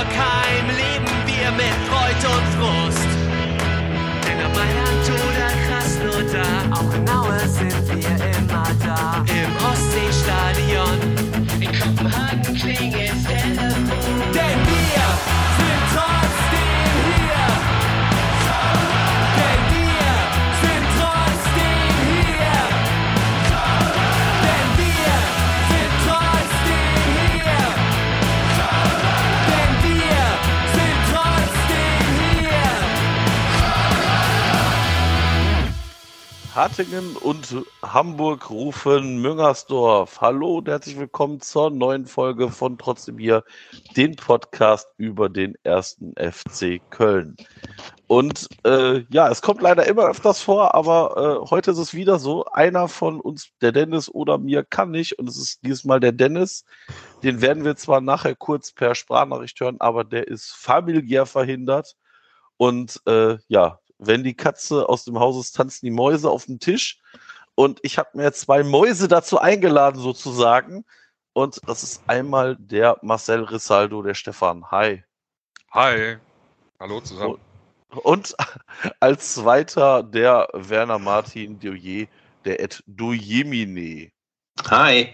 Am Geisbockheim leben wir mit Freud und Frust. Denn ob Mailand oder Krasnodar, auch in Aue sind wir immer da. Im Hattingen und Hamburg rufen Müngersdorf. Hallo und herzlich willkommen zur neuen Folge von Trotzdem hier, den Podcast über den ersten FC Köln. Und äh, ja, es kommt leider immer öfters vor, aber äh, heute ist es wieder so. Einer von uns, der Dennis oder mir, kann nicht. Und es ist dieses Mal der Dennis. Den werden wir zwar nachher kurz per Sprachnachricht hören, aber der ist familiär verhindert. Und äh, ja, wenn die Katze aus dem Haus ist, tanzen die Mäuse auf dem Tisch. Und ich habe mir zwei Mäuse dazu eingeladen, sozusagen. Und das ist einmal der Marcel Rissaldo, der Stefan. Hi. Hi. Hallo zusammen. Und als zweiter der Werner Martin Dioyer, der Ed Dujemine. Hi.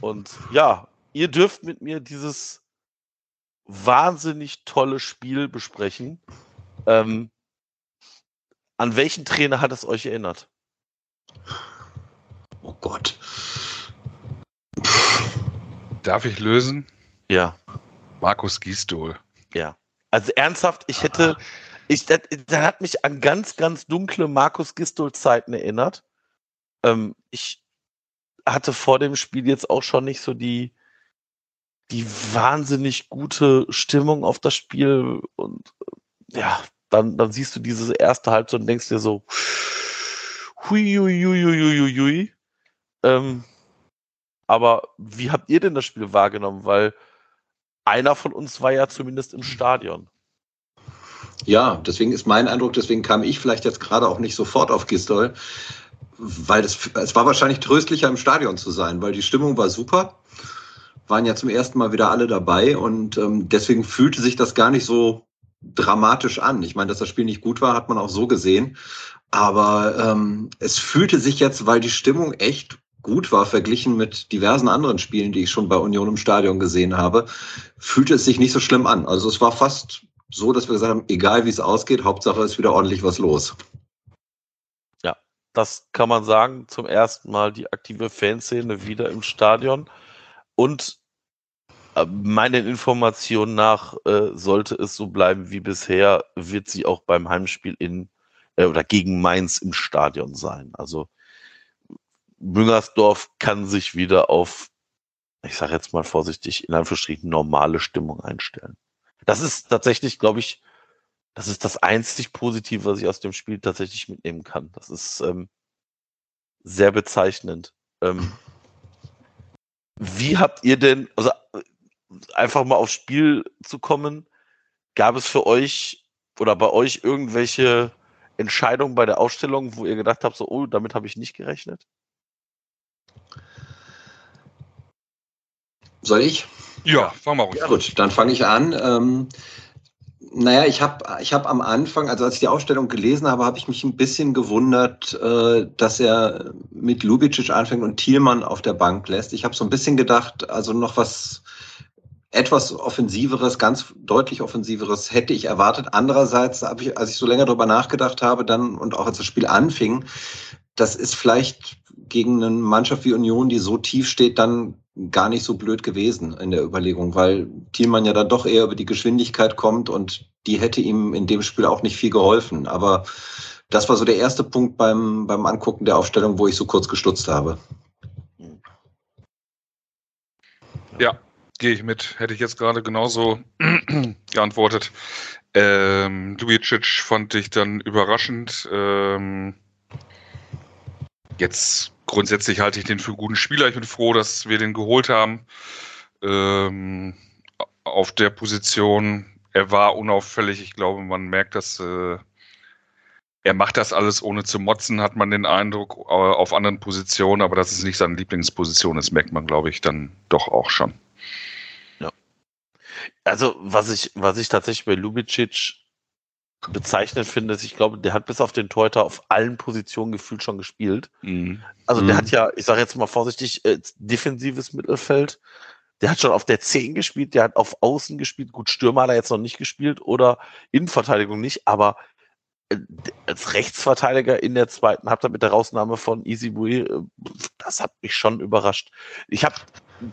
Und ja, ihr dürft mit mir dieses wahnsinnig tolle Spiel besprechen. Ähm, an welchen Trainer hat es euch erinnert? Oh Gott. Darf ich lösen? Ja, Markus Gisdol. ja. Also ernsthaft, ich hätte, ich, das, das hat mich an ganz, ganz dunkle Markus Gistol-Zeiten erinnert. Ähm, ich hatte vor dem Spiel jetzt auch schon nicht so die, die wahnsinnig gute Stimmung auf das Spiel und äh, ja, dann, dann siehst du diese erste Halbzeit und denkst dir so, hui, hui, hui, hui, hui, hui. Ähm, aber wie habt ihr denn das Spiel wahrgenommen? Weil einer von uns war ja zumindest im Stadion. Ja, deswegen ist mein Eindruck, deswegen kam ich vielleicht jetzt gerade auch nicht sofort auf Gistol, weil das, es war wahrscheinlich tröstlicher im Stadion zu sein, weil die Stimmung war super, waren ja zum ersten Mal wieder alle dabei und ähm, deswegen fühlte sich das gar nicht so dramatisch an. Ich meine, dass das Spiel nicht gut war, hat man auch so gesehen, aber ähm, es fühlte sich jetzt, weil die Stimmung echt gut war, verglichen mit diversen anderen Spielen, die ich schon bei Union im Stadion gesehen habe, fühlte es sich nicht so schlimm an. Also es war fast so, dass wir gesagt haben, egal wie es ausgeht, Hauptsache ist wieder ordentlich was los. Das kann man sagen. Zum ersten Mal die aktive Fanszene wieder im Stadion. Und meinen Informationen nach äh, sollte es so bleiben wie bisher, wird sie auch beim Heimspiel in äh, oder gegen Mainz im Stadion sein. Also Müngersdorf kann sich wieder auf, ich sage jetzt mal vorsichtig, in Anführungsstrichen normale Stimmung einstellen. Das ist tatsächlich, glaube ich, das ist das einzig Positive, was ich aus dem Spiel tatsächlich mitnehmen kann. Das ist ähm, sehr bezeichnend. Ähm, wie habt ihr denn, also äh, einfach mal aufs Spiel zu kommen, gab es für euch oder bei euch irgendwelche Entscheidungen bei der Ausstellung, wo ihr gedacht habt, so, oh, damit habe ich nicht gerechnet? Soll ich? Ja, fang mal ruhig. Ja, gut, dann fange ich an. Ähm, naja, ich habe ich hab am Anfang, also als ich die Ausstellung gelesen habe, habe ich mich ein bisschen gewundert, äh, dass er mit Lubicic anfängt und Thielmann auf der Bank lässt. Ich habe so ein bisschen gedacht, also noch was etwas offensiveres, ganz deutlich offensiveres hätte ich erwartet. Andererseits habe ich, als ich so länger darüber nachgedacht habe, dann und auch als das Spiel anfing, das ist vielleicht gegen eine Mannschaft wie Union, die so tief steht, dann gar nicht so blöd gewesen in der Überlegung, weil Thielmann ja dann doch eher über die Geschwindigkeit kommt und die hätte ihm in dem Spiel auch nicht viel geholfen. Aber das war so der erste Punkt beim, beim Angucken der Aufstellung, wo ich so kurz gestutzt habe. Ja, gehe ich mit. Hätte ich jetzt gerade genauso geantwortet. Ähm, Lubicic fand ich dann überraschend. Ähm, jetzt grundsätzlich halte ich den für einen guten Spieler. Ich bin froh, dass wir den geholt haben. Ähm, auf der Position, er war unauffällig. Ich glaube, man merkt, dass äh, er macht das alles ohne zu motzen, hat man den Eindruck, äh, auf anderen Positionen, aber dass es nicht seine Lieblingsposition ist, merkt man, glaube ich, dann doch auch schon. Also, was ich, was ich tatsächlich bei Lubicic bezeichnend finde, ist, ich glaube, der hat bis auf den Teuter auf allen Positionen gefühlt schon gespielt. Mhm. Also, der Mhm. hat ja, ich sage jetzt mal vorsichtig, äh, defensives Mittelfeld. Der hat schon auf der 10 gespielt, der hat auf Außen gespielt. Gut, Stürmer hat er jetzt noch nicht gespielt oder Innenverteidigung nicht, aber äh, als Rechtsverteidiger in der zweiten Halbzeit mit der Rausnahme von Easy Bui, äh, das hat mich schon überrascht. Ich habe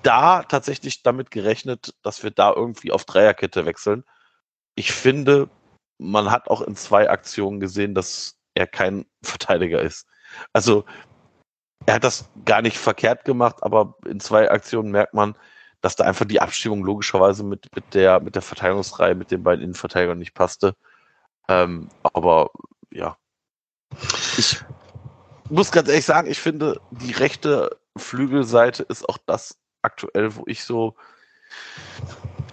da tatsächlich damit gerechnet, dass wir da irgendwie auf Dreierkette wechseln. Ich finde, man hat auch in zwei Aktionen gesehen, dass er kein Verteidiger ist. Also er hat das gar nicht verkehrt gemacht, aber in zwei Aktionen merkt man, dass da einfach die Abstimmung logischerweise mit, mit, der, mit der Verteidigungsreihe, mit den beiden Innenverteidigern nicht passte. Ähm, aber ja. Ich muss ganz ehrlich sagen, ich finde, die rechte Flügelseite ist auch das aktuell, wo ich so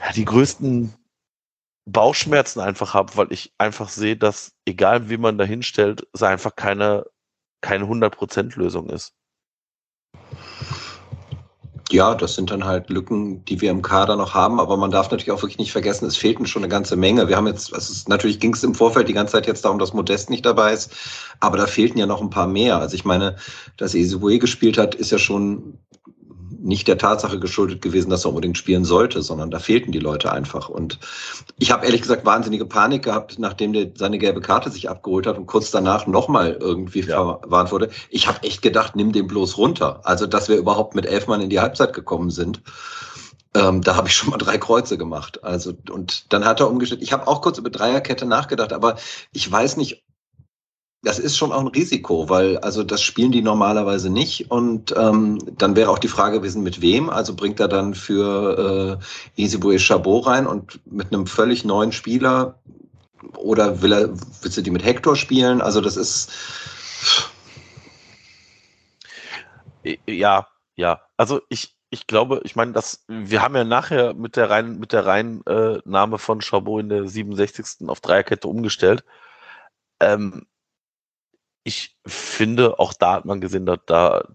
ja, die größten Bauchschmerzen einfach habe, weil ich einfach sehe, dass egal wie man da hinstellt, es einfach keine, keine 100% Lösung ist. Ja, das sind dann halt Lücken, die wir im Kader noch haben, aber man darf natürlich auch wirklich nicht vergessen, es fehlten schon eine ganze Menge. Wir haben jetzt, also natürlich ging es im Vorfeld die ganze Zeit jetzt darum, dass Modest nicht dabei ist, aber da fehlten ja noch ein paar mehr. Also ich meine, dass Ezebue gespielt hat, ist ja schon nicht der Tatsache geschuldet gewesen, dass er unbedingt spielen sollte, sondern da fehlten die Leute einfach. Und ich habe ehrlich gesagt wahnsinnige Panik gehabt, nachdem der seine gelbe Karte sich abgeholt hat und kurz danach nochmal irgendwie Ja. verwarnt wurde. Ich habe echt gedacht, nimm den bloß runter. Also, dass wir überhaupt mit elf Mann in die Halbzeit gekommen sind. Ähm, da habe ich schon mal drei Kreuze gemacht. Also, und dann hat er umgestellt. Ich habe auch kurz über Dreierkette nachgedacht, aber ich weiß nicht, das ist schon auch ein Risiko, weil also das spielen die normalerweise nicht. Und ähm, dann wäre auch die Frage gewesen, mit wem? Also bringt er dann für äh, Isibue Chabot rein und mit einem völlig neuen Spieler oder will er, willst du die mit Hector spielen? Also das ist Ja, ja. Also ich, ich glaube, ich meine, dass wir haben ja nachher mit der rein mit der Reinnahme von Chabot in der 67. auf Dreierkette umgestellt. Ähm, ich finde, auch da hat man gesehen, dass da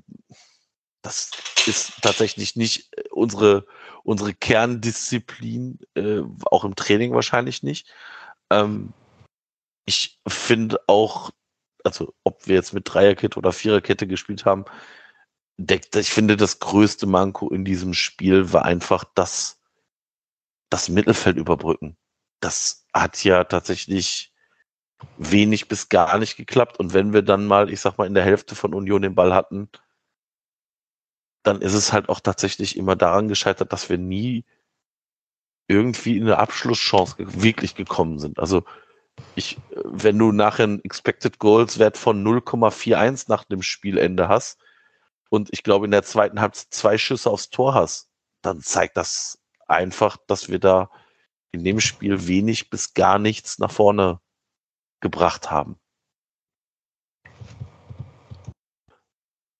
das ist tatsächlich nicht unsere unsere Kerndisziplin, äh, auch im Training wahrscheinlich nicht. Ähm, ich finde auch, also ob wir jetzt mit Dreierkette oder Viererkette gespielt haben, der, ich finde, das größte Manko in diesem Spiel war einfach das, das Mittelfeld überbrücken. Das hat ja tatsächlich wenig bis gar nicht geklappt. Und wenn wir dann mal, ich sag mal, in der Hälfte von Union den Ball hatten, dann ist es halt auch tatsächlich immer daran gescheitert, dass wir nie irgendwie in eine Abschlusschance wirklich gekommen sind. Also ich, wenn du nachher einen Expected Goals Wert von 0,41 nach dem Spielende hast und ich glaube in der zweiten Halbzeit zwei Schüsse aufs Tor hast, dann zeigt das einfach, dass wir da in dem Spiel wenig bis gar nichts nach vorne gebracht haben.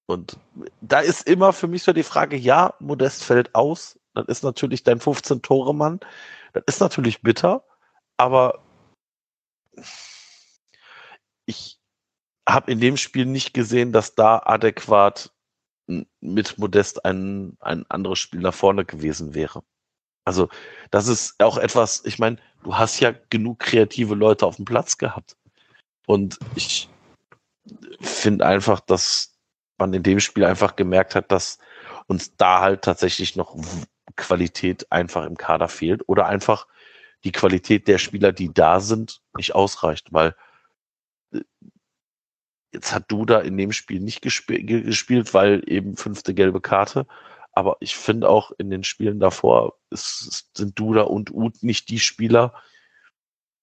Und da ist immer für mich so die Frage, ja, Modest fällt aus, dann ist natürlich dein 15-Tore-Mann, das ist natürlich bitter, aber ich habe in dem Spiel nicht gesehen, dass da adäquat mit Modest ein, ein anderes Spiel nach vorne gewesen wäre. Also das ist auch etwas, ich meine, du hast ja genug kreative Leute auf dem Platz gehabt. Und ich finde einfach, dass man in dem Spiel einfach gemerkt hat, dass uns da halt tatsächlich noch Qualität einfach im Kader fehlt oder einfach die Qualität der Spieler, die da sind, nicht ausreicht, weil äh, jetzt hat Duda in dem Spiel nicht gesp ge- gespielt, weil eben fünfte gelbe Karte. Aber ich finde auch in den Spielen davor ist- sind Duda und Uth nicht die Spieler,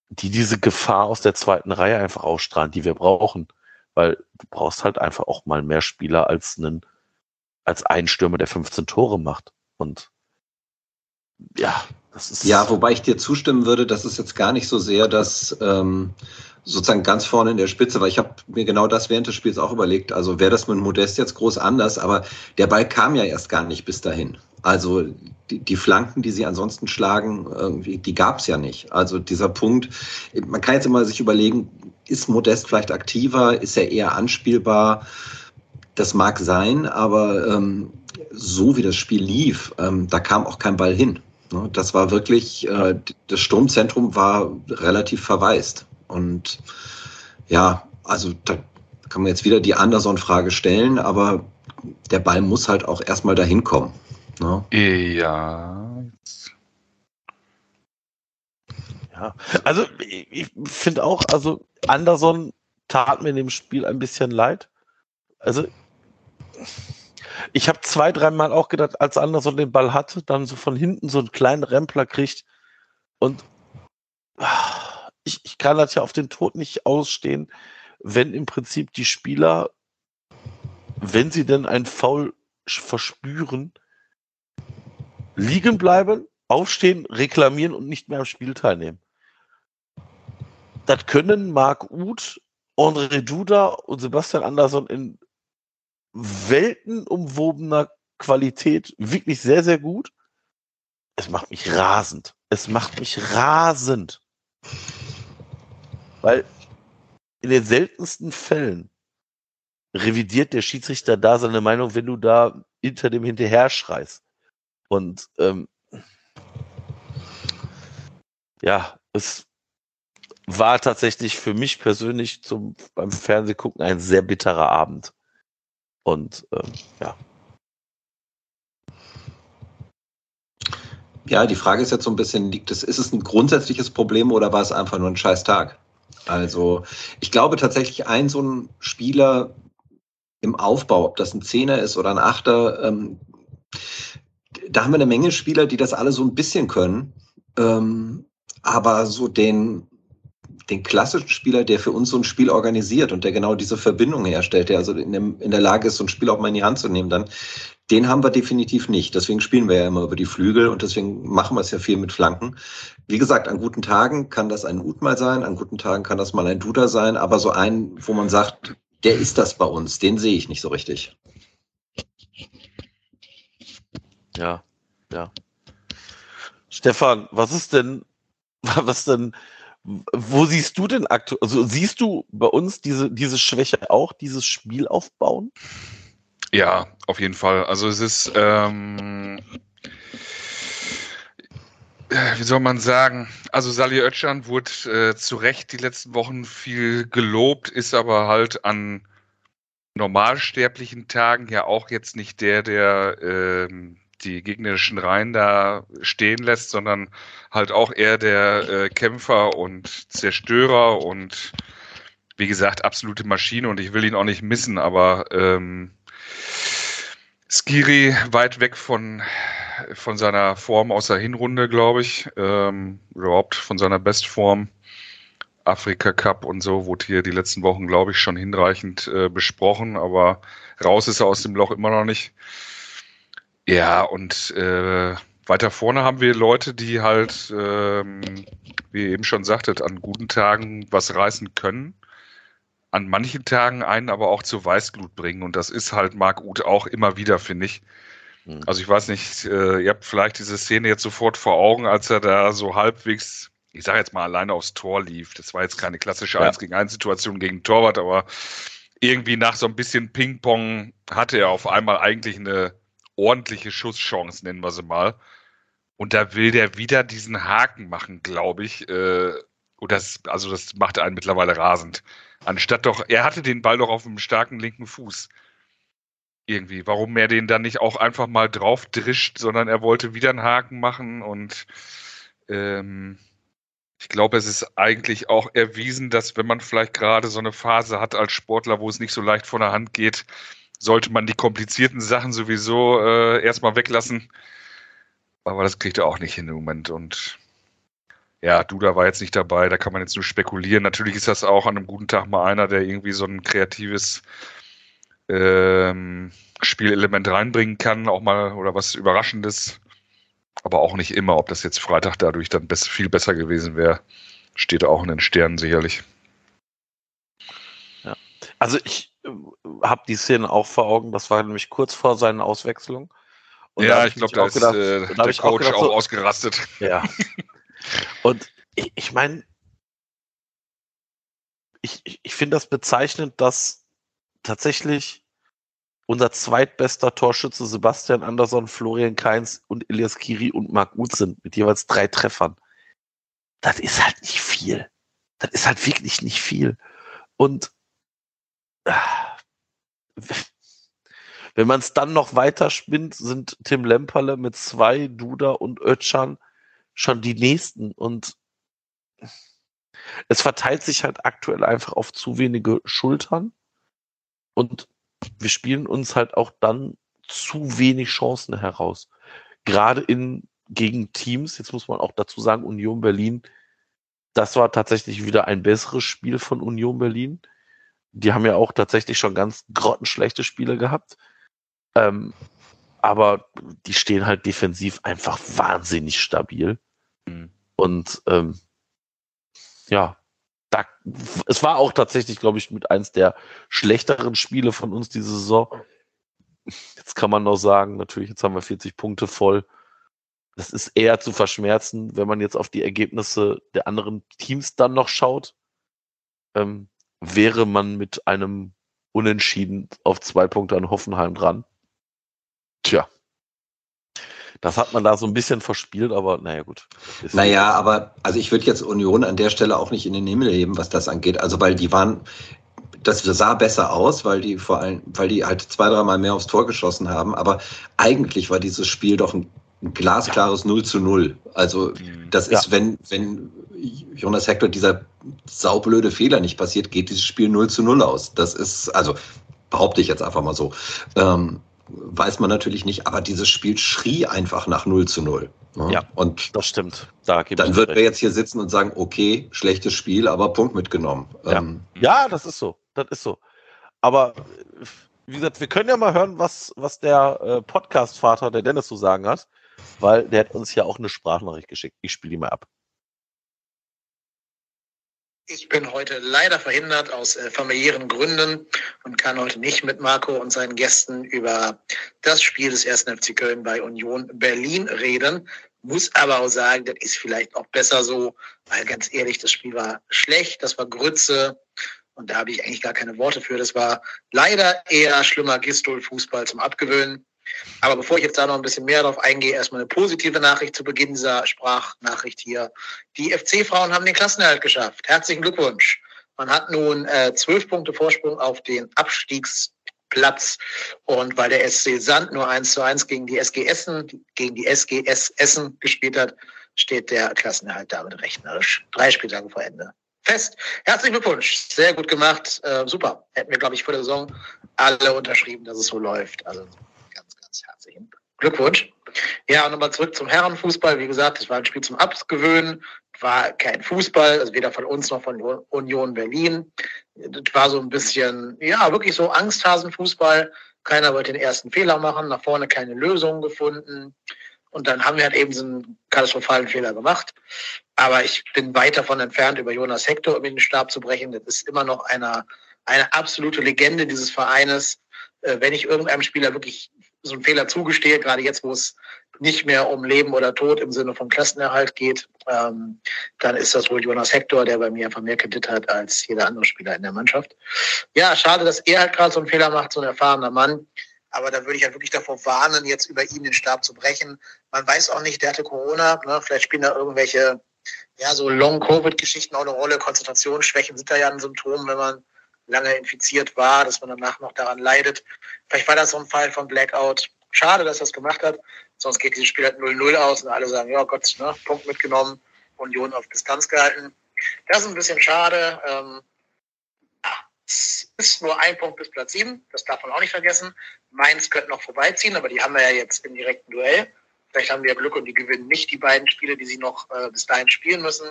die diese Gefahr aus der zweiten Reihe einfach ausstrahlen, die wir brauchen. Weil du brauchst halt einfach auch mal mehr Spieler als einen, als einen Stürmer, der 15 Tore macht. Und ja, das ist. Ja, wobei ich dir zustimmen würde, das ist jetzt gar nicht so sehr, dass ähm, sozusagen ganz vorne in der Spitze, weil ich habe mir genau das während des Spiels auch überlegt. Also wäre das mit Modest jetzt groß anders, aber der Ball kam ja erst gar nicht bis dahin. Also die, die Flanken, die sie ansonsten schlagen, irgendwie, die gab es ja nicht. Also dieser Punkt, man kann jetzt immer sich überlegen, ist Modest vielleicht aktiver, ist er eher anspielbar? Das mag sein, aber ähm, so wie das Spiel lief, ähm, da kam auch kein Ball hin. Ne, das war wirklich, äh, das Sturmzentrum war relativ verwaist. Und ja, also da kann man jetzt wieder die Anderson-Frage stellen, aber der Ball muss halt auch erstmal dahin kommen. Ne? Ja. Ja, also ich finde auch, also Anderson tat mir in dem Spiel ein bisschen leid. Also ich habe zwei, dreimal auch gedacht, als Anderson den Ball hatte, dann so von hinten so einen kleinen Rempler kriegt und ich, ich kann das ja auf den Tod nicht ausstehen, wenn im Prinzip die Spieler, wenn sie denn ein Foul verspüren, liegen bleiben, aufstehen, reklamieren und nicht mehr am Spiel teilnehmen. Das können Marc Uth, André Duda und Sebastian Andersson in weltenumwobener Qualität wirklich sehr, sehr gut. Es macht mich rasend. Es macht mich rasend. Weil in den seltensten Fällen revidiert der Schiedsrichter da seine Meinung, wenn du da hinter dem hinterher schreist. Und ähm, ja, es war tatsächlich für mich persönlich zum, beim Fernsehgucken ein sehr bitterer Abend. Und ähm, ja. Ja, die Frage ist jetzt so ein bisschen, liegt es, ist es ein grundsätzliches Problem oder war es einfach nur ein scheiß Tag? Also, ich glaube tatsächlich, ein so ein Spieler im Aufbau, ob das ein Zehner ist oder ein Achter, ähm, da haben wir eine Menge Spieler, die das alle so ein bisschen können. Ähm, aber so den, den klassischen Spieler, der für uns so ein Spiel organisiert und der genau diese Verbindung herstellt, der also in, dem, in der Lage ist, so ein Spiel auch mal in die Hand zu nehmen, dann den haben wir definitiv nicht. Deswegen spielen wir ja immer über die Flügel und deswegen machen wir es ja viel mit Flanken. Wie gesagt, an guten Tagen kann das ein Ut mal sein, an guten Tagen kann das mal ein Duda sein, aber so ein, wo man sagt, der ist das bei uns, den sehe ich nicht so richtig. Ja, ja. Stefan, was ist denn, was denn, wo siehst du denn aktuell, also siehst du bei uns diese, diese Schwäche auch, dieses Spiel aufbauen? Ja, auf jeden Fall. Also es ist, ähm, äh, wie soll man sagen, also Sali Özcan wurde äh, zu Recht die letzten Wochen viel gelobt, ist aber halt an normalsterblichen Tagen ja auch jetzt nicht der, der ähm, die gegnerischen Reihen da stehen lässt, sondern halt auch eher der äh, Kämpfer und Zerstörer und wie gesagt, absolute Maschine und ich will ihn auch nicht missen, aber ähm, Skiri weit weg von, von seiner Form aus der Hinrunde, glaube ich, ähm, überhaupt von seiner Bestform. Afrika Cup und so wurde hier die letzten Wochen, glaube ich, schon hinreichend äh, besprochen, aber raus ist er aus dem Loch immer noch nicht. Ja, und äh, weiter vorne haben wir Leute, die halt, ähm, wie ihr eben schon sagtet, an guten Tagen was reißen können. An manchen Tagen einen aber auch zur Weißglut bringen. Und das ist halt Marc Uth auch immer wieder, finde ich. Mhm. Also ich weiß nicht, äh, ihr habt vielleicht diese Szene jetzt sofort vor Augen, als er da so halbwegs, ich sage jetzt mal, alleine aufs Tor lief. Das war jetzt keine klassische ja. 1 gegen 1 Situation gegen Torwart, aber irgendwie nach so ein bisschen Ping-Pong hatte er auf einmal eigentlich eine ordentliche Schusschance, nennen wir sie mal. Und da will der wieder diesen Haken machen, glaube ich. Äh, und das, also das macht einen mittlerweile rasend. Anstatt doch, er hatte den Ball doch auf einem starken linken Fuß. Irgendwie. Warum er den dann nicht auch einfach mal drauf drischt, sondern er wollte wieder einen Haken machen und ähm, ich glaube, es ist eigentlich auch erwiesen, dass wenn man vielleicht gerade so eine Phase hat als Sportler, wo es nicht so leicht von der Hand geht, sollte man die komplizierten Sachen sowieso äh, erstmal weglassen. Aber das kriegt er auch nicht hin im Moment. Und ja, Duda war jetzt nicht dabei, da kann man jetzt nur spekulieren. Natürlich ist das auch an einem guten Tag mal einer, der irgendwie so ein kreatives ähm, Spielelement reinbringen kann, auch mal oder was Überraschendes. Aber auch nicht immer. Ob das jetzt Freitag dadurch dann best, viel besser gewesen wäre, steht auch in den Sternen sicherlich. Ja. Also ich, habe die Szene auch vor Augen. Das war nämlich kurz vor seinen Auswechslungen. Und ja, ich glaube, da ist gedacht, äh, der Coach auch, gedacht, auch so, ausgerastet. Ja. Und ich, ich meine, ich, ich, ich finde das bezeichnend, dass tatsächlich unser zweitbester Torschütze Sebastian Andersson, Florian Kainz und Elias Kiri und Marc Uth sind mit jeweils drei Treffern. Das ist halt nicht viel. Das ist halt wirklich nicht viel. Und äh, wenn man es dann noch weiter spinnt, sind Tim Lemperle mit zwei, Duda und Ötchan schon die nächsten. Und es verteilt sich halt aktuell einfach auf zu wenige Schultern. Und wir spielen uns halt auch dann zu wenig Chancen heraus. Gerade in, gegen Teams, jetzt muss man auch dazu sagen, Union Berlin, das war tatsächlich wieder ein besseres Spiel von Union Berlin. Die haben ja auch tatsächlich schon ganz grottenschlechte Spiele gehabt. Ähm, aber die stehen halt defensiv einfach wahnsinnig stabil. Mhm. Und ähm, ja, da, es war auch tatsächlich, glaube ich, mit eins der schlechteren Spiele von uns diese Saison. Jetzt kann man noch sagen, natürlich, jetzt haben wir 40 Punkte voll. Das ist eher zu verschmerzen, wenn man jetzt auf die Ergebnisse der anderen Teams dann noch schaut. Ähm, wäre man mit einem Unentschieden auf zwei Punkte an Hoffenheim dran. Tja, das hat man da so ein bisschen verspielt, aber naja, gut. Naja, aber also ich würde jetzt Union an der Stelle auch nicht in den Himmel heben, was das angeht. Also, weil die waren, das sah besser aus, weil die vor allem, weil die halt zwei, dreimal mehr aufs Tor geschossen haben. Aber eigentlich war dieses Spiel doch ein, ein glasklares 0 zu 0. Also, mhm. das ist, ja. wenn, wenn Jonas Hector dieser saublöde Fehler nicht passiert, geht dieses Spiel 0 zu 0 aus. Das ist, also, behaupte ich jetzt einfach mal so. Ähm, weiß man natürlich nicht, aber dieses Spiel schrie einfach nach 0 zu 0. Ne? Ja, und das stimmt. Da dann würden wir jetzt hier sitzen und sagen, okay, schlechtes Spiel, aber Punkt mitgenommen. Ja, ähm, ja das ist so. Das ist so. Aber wie gesagt, wir können ja mal hören, was, was der äh, Podcast-Vater, der Dennis, zu sagen hat, weil der hat uns ja auch eine Sprachnachricht geschickt. Ich spiele die mal ab. Ich bin heute leider verhindert aus äh, familiären Gründen und kann heute nicht mit Marco und seinen Gästen über das Spiel des 1. FC Köln bei Union Berlin reden. Muss aber auch sagen, das ist vielleicht auch besser so, weil ganz ehrlich, das Spiel war schlecht, das war Grütze und da habe ich eigentlich gar keine Worte für. Das war leider eher schlimmer Gistol-Fußball zum Abgewöhnen. Aber bevor ich jetzt da noch ein bisschen mehr darauf eingehe, erstmal eine positive Nachricht zu Beginn dieser Sprachnachricht hier. Die FC-Frauen haben den Klassenerhalt geschafft. Herzlichen Glückwunsch. Man hat nun äh, zwölf Punkte Vorsprung auf den Abstiegsplatz. Und weil der SC Sand nur 1 zu 1 gegen die SG Essen, gegen die SGS Essen gespielt hat, steht der Klassenerhalt damit rechnerisch drei Spieltage vor Ende fest. Herzlichen Glückwunsch. Sehr gut gemacht. Äh, super. Hätten wir, glaube ich, vor der Saison alle unterschrieben, dass es so läuft. Also herzlichen Glückwunsch. Ja, nochmal zurück zum Herrenfußball. Wie gesagt, es war ein Spiel zum Abgewöhnen, war kein Fußball, also weder von uns noch von Union Berlin. Das war so ein bisschen, ja, wirklich so Angsthasenfußball. Keiner wollte den ersten Fehler machen, nach vorne keine Lösung gefunden. Und dann haben wir halt eben so einen katastrophalen Fehler gemacht. Aber ich bin weit davon entfernt, über Jonas Hector um den Stab zu brechen. Das ist immer noch eine, eine absolute Legende dieses Vereines. Äh, wenn ich irgendeinem Spieler wirklich so einen Fehler zugestehe, gerade jetzt, wo es nicht mehr um Leben oder Tod im Sinne von Klassenerhalt geht, ähm, dann ist das wohl Jonas Hector, der bei mir einfach mehr Kredit hat als jeder andere Spieler in der Mannschaft. Ja, schade, dass er halt gerade so einen Fehler macht, so ein erfahrener Mann. Aber da würde ich halt wirklich davor warnen, jetzt über ihn den Stab zu brechen. Man weiß auch nicht, der hatte Corona, ne? vielleicht spielen da irgendwelche, ja, so Long-Covid-Geschichten auch eine Rolle. Konzentrationsschwächen sind da ja ein Symptom, wenn man lange infiziert war, dass man danach noch daran leidet. Vielleicht war das so ein Fall von Blackout. Schade, dass das gemacht hat. Sonst geht dieses Spiel halt 0-0 aus und alle sagen, ja Gott, ne, Punkt mitgenommen, Union auf Distanz gehalten. Das ist ein bisschen schade. Ähm, es ist nur ein Punkt bis Platz 7, das darf man auch nicht vergessen. Mainz könnte noch vorbeiziehen, aber die haben wir ja jetzt im direkten Duell. Vielleicht haben wir ja Glück und die gewinnen nicht die beiden Spiele, die sie noch äh, bis dahin spielen müssen.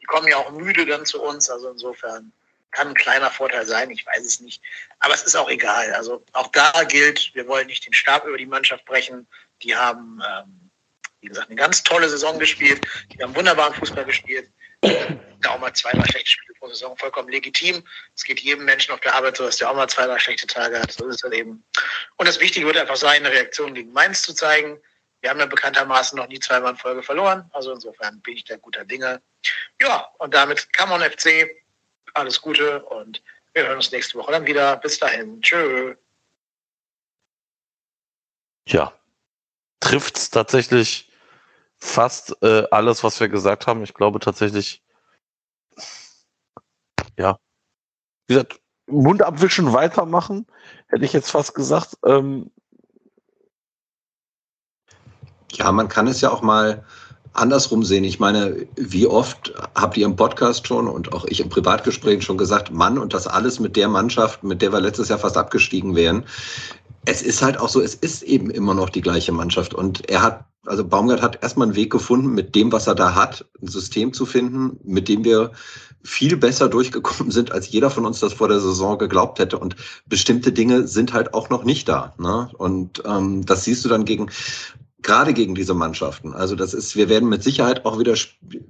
Die kommen ja auch müde dann zu uns, also insofern kann ein kleiner Vorteil sein, ich weiß es nicht. Aber es ist auch egal. Also auch da gilt, wir wollen nicht den Stab über die Mannschaft brechen. Die haben, ähm, wie gesagt, eine ganz tolle Saison gespielt. Die haben wunderbaren Fußball gespielt. Da auch mal zwei, drei schlechte Spiele pro Saison vollkommen legitim. Es geht jedem Menschen auf der Arbeit so, dass der auch mal zwei, drei schlechte Tage hat. So ist es eben. Und das Wichtige wird einfach sein, eine Reaktion gegen Mainz zu zeigen. Wir haben ja bekanntermaßen noch nie zweimal in Folge verloren. Also insofern bin ich da guter Dinge. Ja, und damit kann man FC alles Gute und wir hören uns nächste Woche dann wieder. Bis dahin. Tschö. Ja, trifft es tatsächlich fast äh, alles, was wir gesagt haben. Ich glaube tatsächlich, ja, wie gesagt, Mund abwischen, weitermachen, hätte ich jetzt fast gesagt. Ähm, ja, man kann es ja auch mal andersrum sehen. Ich meine, wie oft habt ihr im Podcast schon und auch ich im Privatgespräch schon gesagt, Mann, und das alles mit der Mannschaft, mit der wir letztes Jahr fast abgestiegen wären. Es ist halt auch so, es ist eben immer noch die gleiche Mannschaft. Und er hat, also Baumgart hat erstmal einen Weg gefunden, mit dem, was er da hat, ein System zu finden, mit dem wir viel besser durchgekommen sind, als jeder von uns das vor der Saison geglaubt hätte. Und bestimmte Dinge sind halt auch noch nicht da. Ne? Und ähm, das siehst du dann gegen gerade gegen diese Mannschaften. Also das ist, wir werden mit Sicherheit auch wieder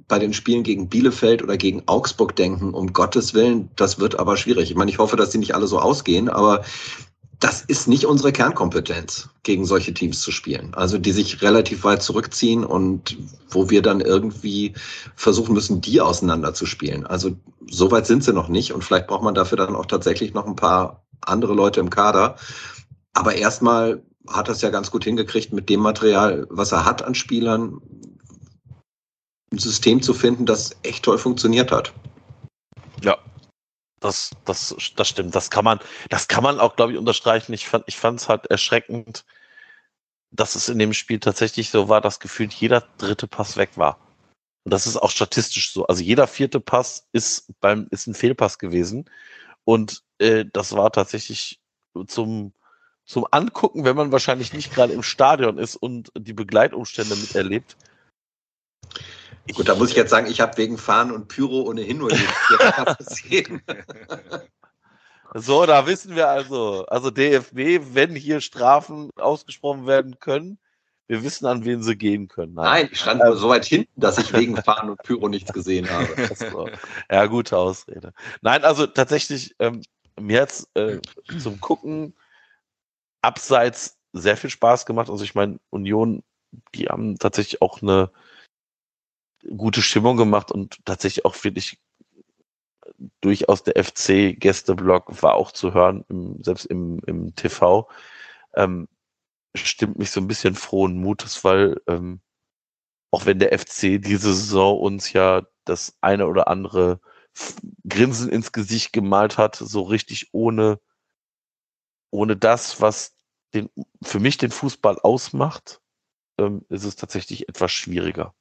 bei den Spielen gegen Bielefeld oder gegen Augsburg denken, um Gottes Willen, das wird aber schwierig. Ich meine, ich hoffe, dass die nicht alle so ausgehen, aber das ist nicht unsere Kernkompetenz, gegen solche Teams zu spielen. Also die sich relativ weit zurückziehen und wo wir dann irgendwie versuchen müssen, die auseinanderzuspielen. Also so weit sind sie noch nicht und vielleicht braucht man dafür dann auch tatsächlich noch ein paar andere Leute im Kader. Aber erstmal hat das ja ganz gut hingekriegt, mit dem Material, was er hat an Spielern, ein System zu finden, das echt toll funktioniert hat. Ja, das, das, das stimmt. Das kann man, das kann man auch, glaube ich, unterstreichen. Ich fand, ich fand es halt erschreckend, dass es in dem Spiel tatsächlich so war, dass gefühlt jeder dritte Pass weg war. Und das ist auch statistisch so. Also jeder vierte Pass ist beim, ist ein Fehlpass gewesen. Und äh, das war tatsächlich zum, zum Angucken, wenn man wahrscheinlich nicht gerade im Stadion ist und die Begleitumstände miterlebt. Gut, da muss ich jetzt sagen, ich habe wegen Fahren und Pyro ohnehin nur gesehen. So, da wissen wir also, also DFB, wenn hier Strafen ausgesprochen werden können, wir wissen, an wen sie gehen können. Nein, Nein ich stand nur so weit hinten, dass ich wegen Fahren und Pyro nichts gesehen habe. ja, gute Ausrede. Nein, also tatsächlich, ähm, mir jetzt äh, zum Gucken abseits sehr viel Spaß gemacht. Also ich meine, Union, die haben tatsächlich auch eine gute Stimmung gemacht und tatsächlich auch wirklich durchaus der FC-Gästeblock war auch zu hören, im, selbst im, im TV. Ähm, stimmt mich so ein bisschen frohen Mutes, weil ähm, auch wenn der FC diese Saison uns ja das eine oder andere Grinsen ins Gesicht gemalt hat, so richtig ohne, ohne das, was den, für mich den Fußball ausmacht, ähm, ist es tatsächlich etwas schwieriger.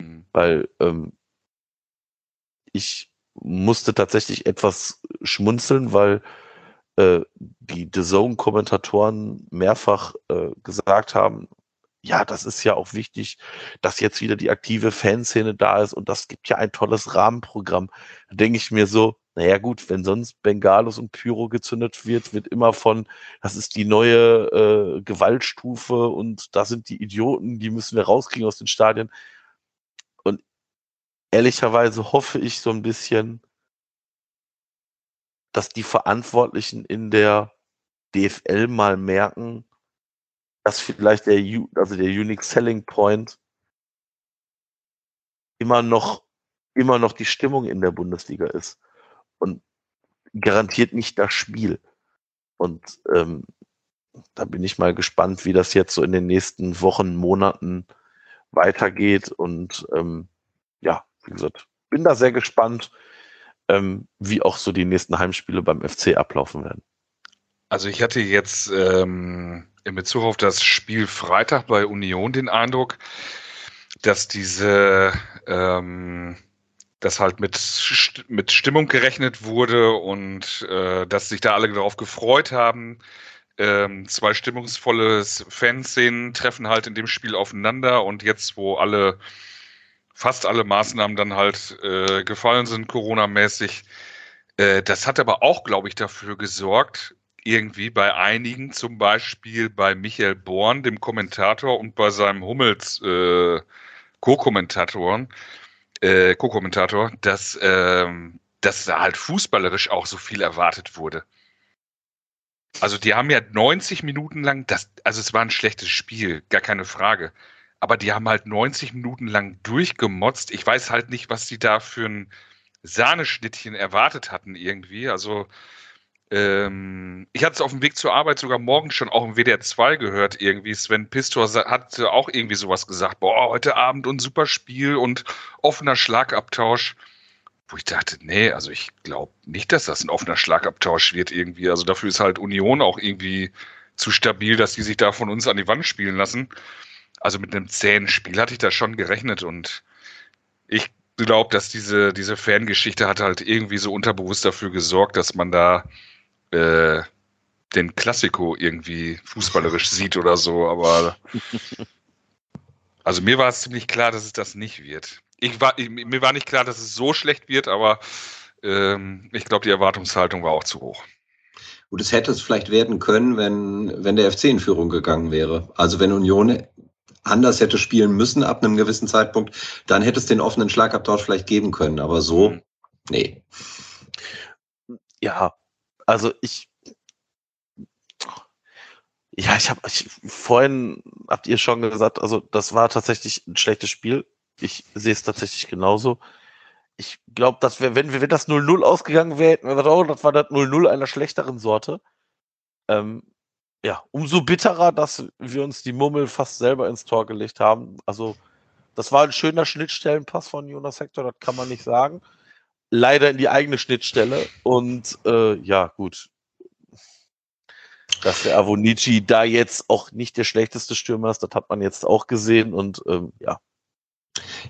Mhm. Weil ähm, ich musste tatsächlich etwas schmunzeln, weil äh, die The Zone-Kommentatoren mehrfach äh, gesagt haben, ja, das ist ja auch wichtig, dass jetzt wieder die aktive Fanszene da ist und das gibt ja ein tolles Rahmenprogramm. Da denke ich mir so, naja gut, wenn sonst Bengalos und Pyro gezündet wird, wird immer von, das ist die neue äh, Gewaltstufe und da sind die Idioten, die müssen wir rauskriegen aus den Stadien. Und ehrlicherweise hoffe ich so ein bisschen, dass die Verantwortlichen in der DFL mal merken, dass vielleicht der, also der Unique Selling Point immer noch, immer noch die Stimmung in der Bundesliga ist und garantiert nicht das Spiel. Und ähm, da bin ich mal gespannt, wie das jetzt so in den nächsten Wochen, Monaten weitergeht. Und ähm, ja, wie gesagt, bin da sehr gespannt, ähm, wie auch so die nächsten Heimspiele beim FC ablaufen werden. Also ich hatte jetzt ähm, in Bezug auf das Spiel Freitag bei Union den Eindruck, dass diese ähm, dass halt mit, mit Stimmung gerechnet wurde und äh, dass sich da alle darauf gefreut haben. Ähm, zwei stimmungsvolle Fanszenen treffen halt in dem Spiel aufeinander und jetzt, wo alle, fast alle Maßnahmen dann halt äh, gefallen sind, Corona-mäßig, äh, das hat aber auch, glaube ich, dafür gesorgt, irgendwie bei einigen, zum Beispiel bei Michael Born, dem Kommentator, und bei seinem Hummels äh, Co-Kommentatoren, äh, Co-Kommentator, dass, ähm, dass da halt fußballerisch auch so viel erwartet wurde. Also die haben ja 90 Minuten lang, das, also es war ein schlechtes Spiel, gar keine Frage. Aber die haben halt 90 Minuten lang durchgemotzt. Ich weiß halt nicht, was die da für ein Sahneschnittchen erwartet hatten irgendwie. Also Ähm, ich hatte es auf dem Weg zur Arbeit sogar morgen schon auch im WDR 2 gehört, irgendwie. Sven Pistor hat auch irgendwie sowas gesagt. Boah, heute Abend und super Spiel und offener Schlagabtausch. Wo ich dachte, nee, also ich glaube nicht, dass das ein offener Schlagabtausch wird irgendwie. Also dafür ist halt Union auch irgendwie zu stabil, dass die sich da von uns an die Wand spielen lassen. Also mit einem zähen Spiel hatte ich da schon gerechnet und ich glaube, dass diese, diese Fangeschichte hat halt irgendwie so unterbewusst dafür gesorgt, dass man da äh, den Klassiko irgendwie fußballerisch sieht oder so, aber also mir war es ziemlich klar, dass es das nicht wird. Ich war, ich, mir war nicht klar, dass es so schlecht wird, aber ähm, ich glaube, die Erwartungshaltung war auch zu hoch. Und es hätte es vielleicht werden können, wenn, wenn der FC in Führung gegangen wäre. Also wenn Union anders hätte spielen müssen ab einem gewissen Zeitpunkt, dann hätte es den offenen Schlagabtausch vielleicht geben können. Aber so, mhm. nee. Ja, also ich. Ja, ich habe vorhin habt ihr schon gesagt, also das war tatsächlich ein schlechtes Spiel. Ich sehe es tatsächlich genauso. Ich glaube, dass wir, wenn, wenn das 0-0 ausgegangen wäre, hätten wir gesagt, oh, das war das 0-0 einer schlechteren Sorte. Ähm, ja, umso bitterer, dass wir uns die Mummel fast selber ins Tor gelegt haben. Also, das war ein schöner Schnittstellenpass von Jonas Hector, das kann man nicht sagen. Leider in die eigene Schnittstelle. Und äh, ja, gut. Dass der Avonici da jetzt auch nicht der schlechteste Stürmer ist, das hat man jetzt auch gesehen. Und ähm, ja,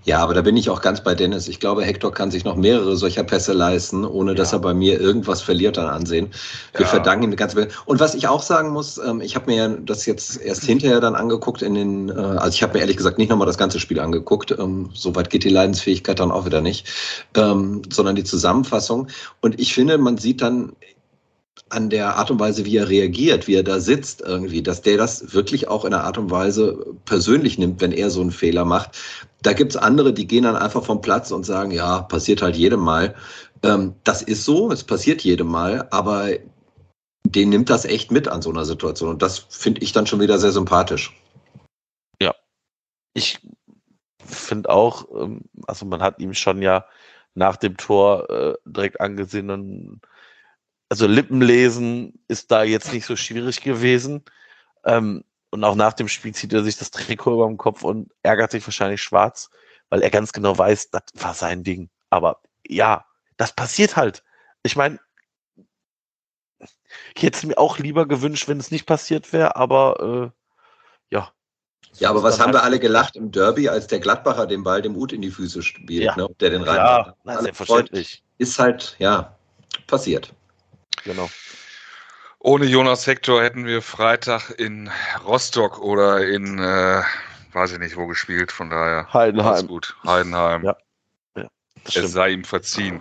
ja, aber da bin ich auch ganz bei Dennis. Ich glaube, Hector kann sich noch mehrere solcher Pässe leisten, ohne ja. dass er bei mir irgendwas verliert an Ansehen. Wir ja. verdanken ihm ganz Und was ich auch sagen muss, ähm, ich habe mir das jetzt erst hinterher dann angeguckt in den, äh, also ich habe mir ehrlich gesagt nicht nochmal das ganze Spiel angeguckt. Ähm, Soweit geht die Leidensfähigkeit dann auch wieder nicht, ähm, sondern die Zusammenfassung. Und ich finde, man sieht dann an der Art und Weise, wie er reagiert, wie er da sitzt irgendwie, dass der das wirklich auch in einer Art und Weise persönlich nimmt, wenn er so einen Fehler macht. Da gibt's andere, die gehen dann einfach vom Platz und sagen, ja, passiert halt jedem Mal. Ähm, das ist so, es passiert jedem Mal, aber den nimmt das echt mit an so einer Situation. Und das finde ich dann schon wieder sehr sympathisch. Ja. Ich finde auch, ähm, also man hat ihm schon ja nach dem Tor äh, direkt angesehen und also Lippenlesen ist da jetzt nicht so schwierig gewesen. Ähm, und auch nach dem Spiel zieht er sich das Trikot über den Kopf und ärgert sich wahrscheinlich schwarz, weil er ganz genau weiß, das war sein Ding. Aber ja, das passiert halt. Ich meine, ich hätte es mir auch lieber gewünscht, wenn es nicht passiert wäre, aber äh, ja. Ja, aber was haben halt wir alle gelacht im Derby, als der Gladbacher den Ball dem Ut in die Füße spielt, ja. ne, der den rein Ja, selbstverständlich. Ist halt, ja, passiert. Genau. Ohne Jonas Hector hätten wir Freitag in Rostock oder in, äh, weiß ich nicht, wo gespielt, von daher. Heidenheim. Alles gut. Heidenheim. Ja. ja es sei ihm verziehen.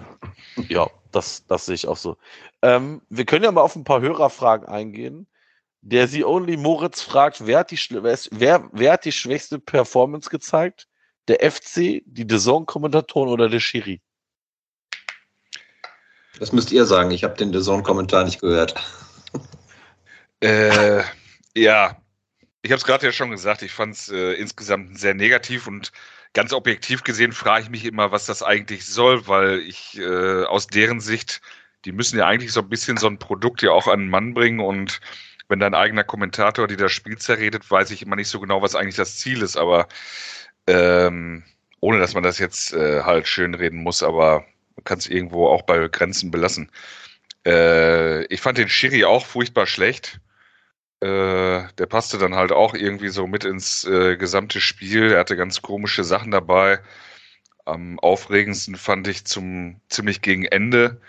Ja, das, das sehe ich auch so. Ähm, wir können ja mal auf ein paar Hörerfragen eingehen. Der Sie Only Moritz fragt, wer hat, die, wer, wer hat die schwächste Performance gezeigt? Der FC, die DAZN-Kommentatoren oder der Schiri? Das müsst ihr sagen. Ich habe den DAZN-Kommentar nicht gehört. Äh, ja, ich habe es gerade ja schon gesagt. Ich fand es äh, insgesamt sehr negativ und ganz objektiv gesehen frage ich mich immer, was das eigentlich soll, weil ich äh, aus deren Sicht, die müssen ja eigentlich so ein bisschen so ein Produkt ja auch an den Mann bringen und wenn dein eigener Kommentator die das Spiel zerredet, weiß ich immer nicht so genau, was eigentlich das Ziel ist, aber ähm, ohne dass man das jetzt äh, halt schön reden muss, aber man kann es irgendwo auch bei Grenzen belassen. Äh, ich fand den Schiri auch furchtbar schlecht. Äh, der passte dann halt auch irgendwie so mit ins äh, gesamte Spiel. Er hatte ganz komische Sachen dabei. Am aufregendsten fand ich zum ziemlich gegen Ende,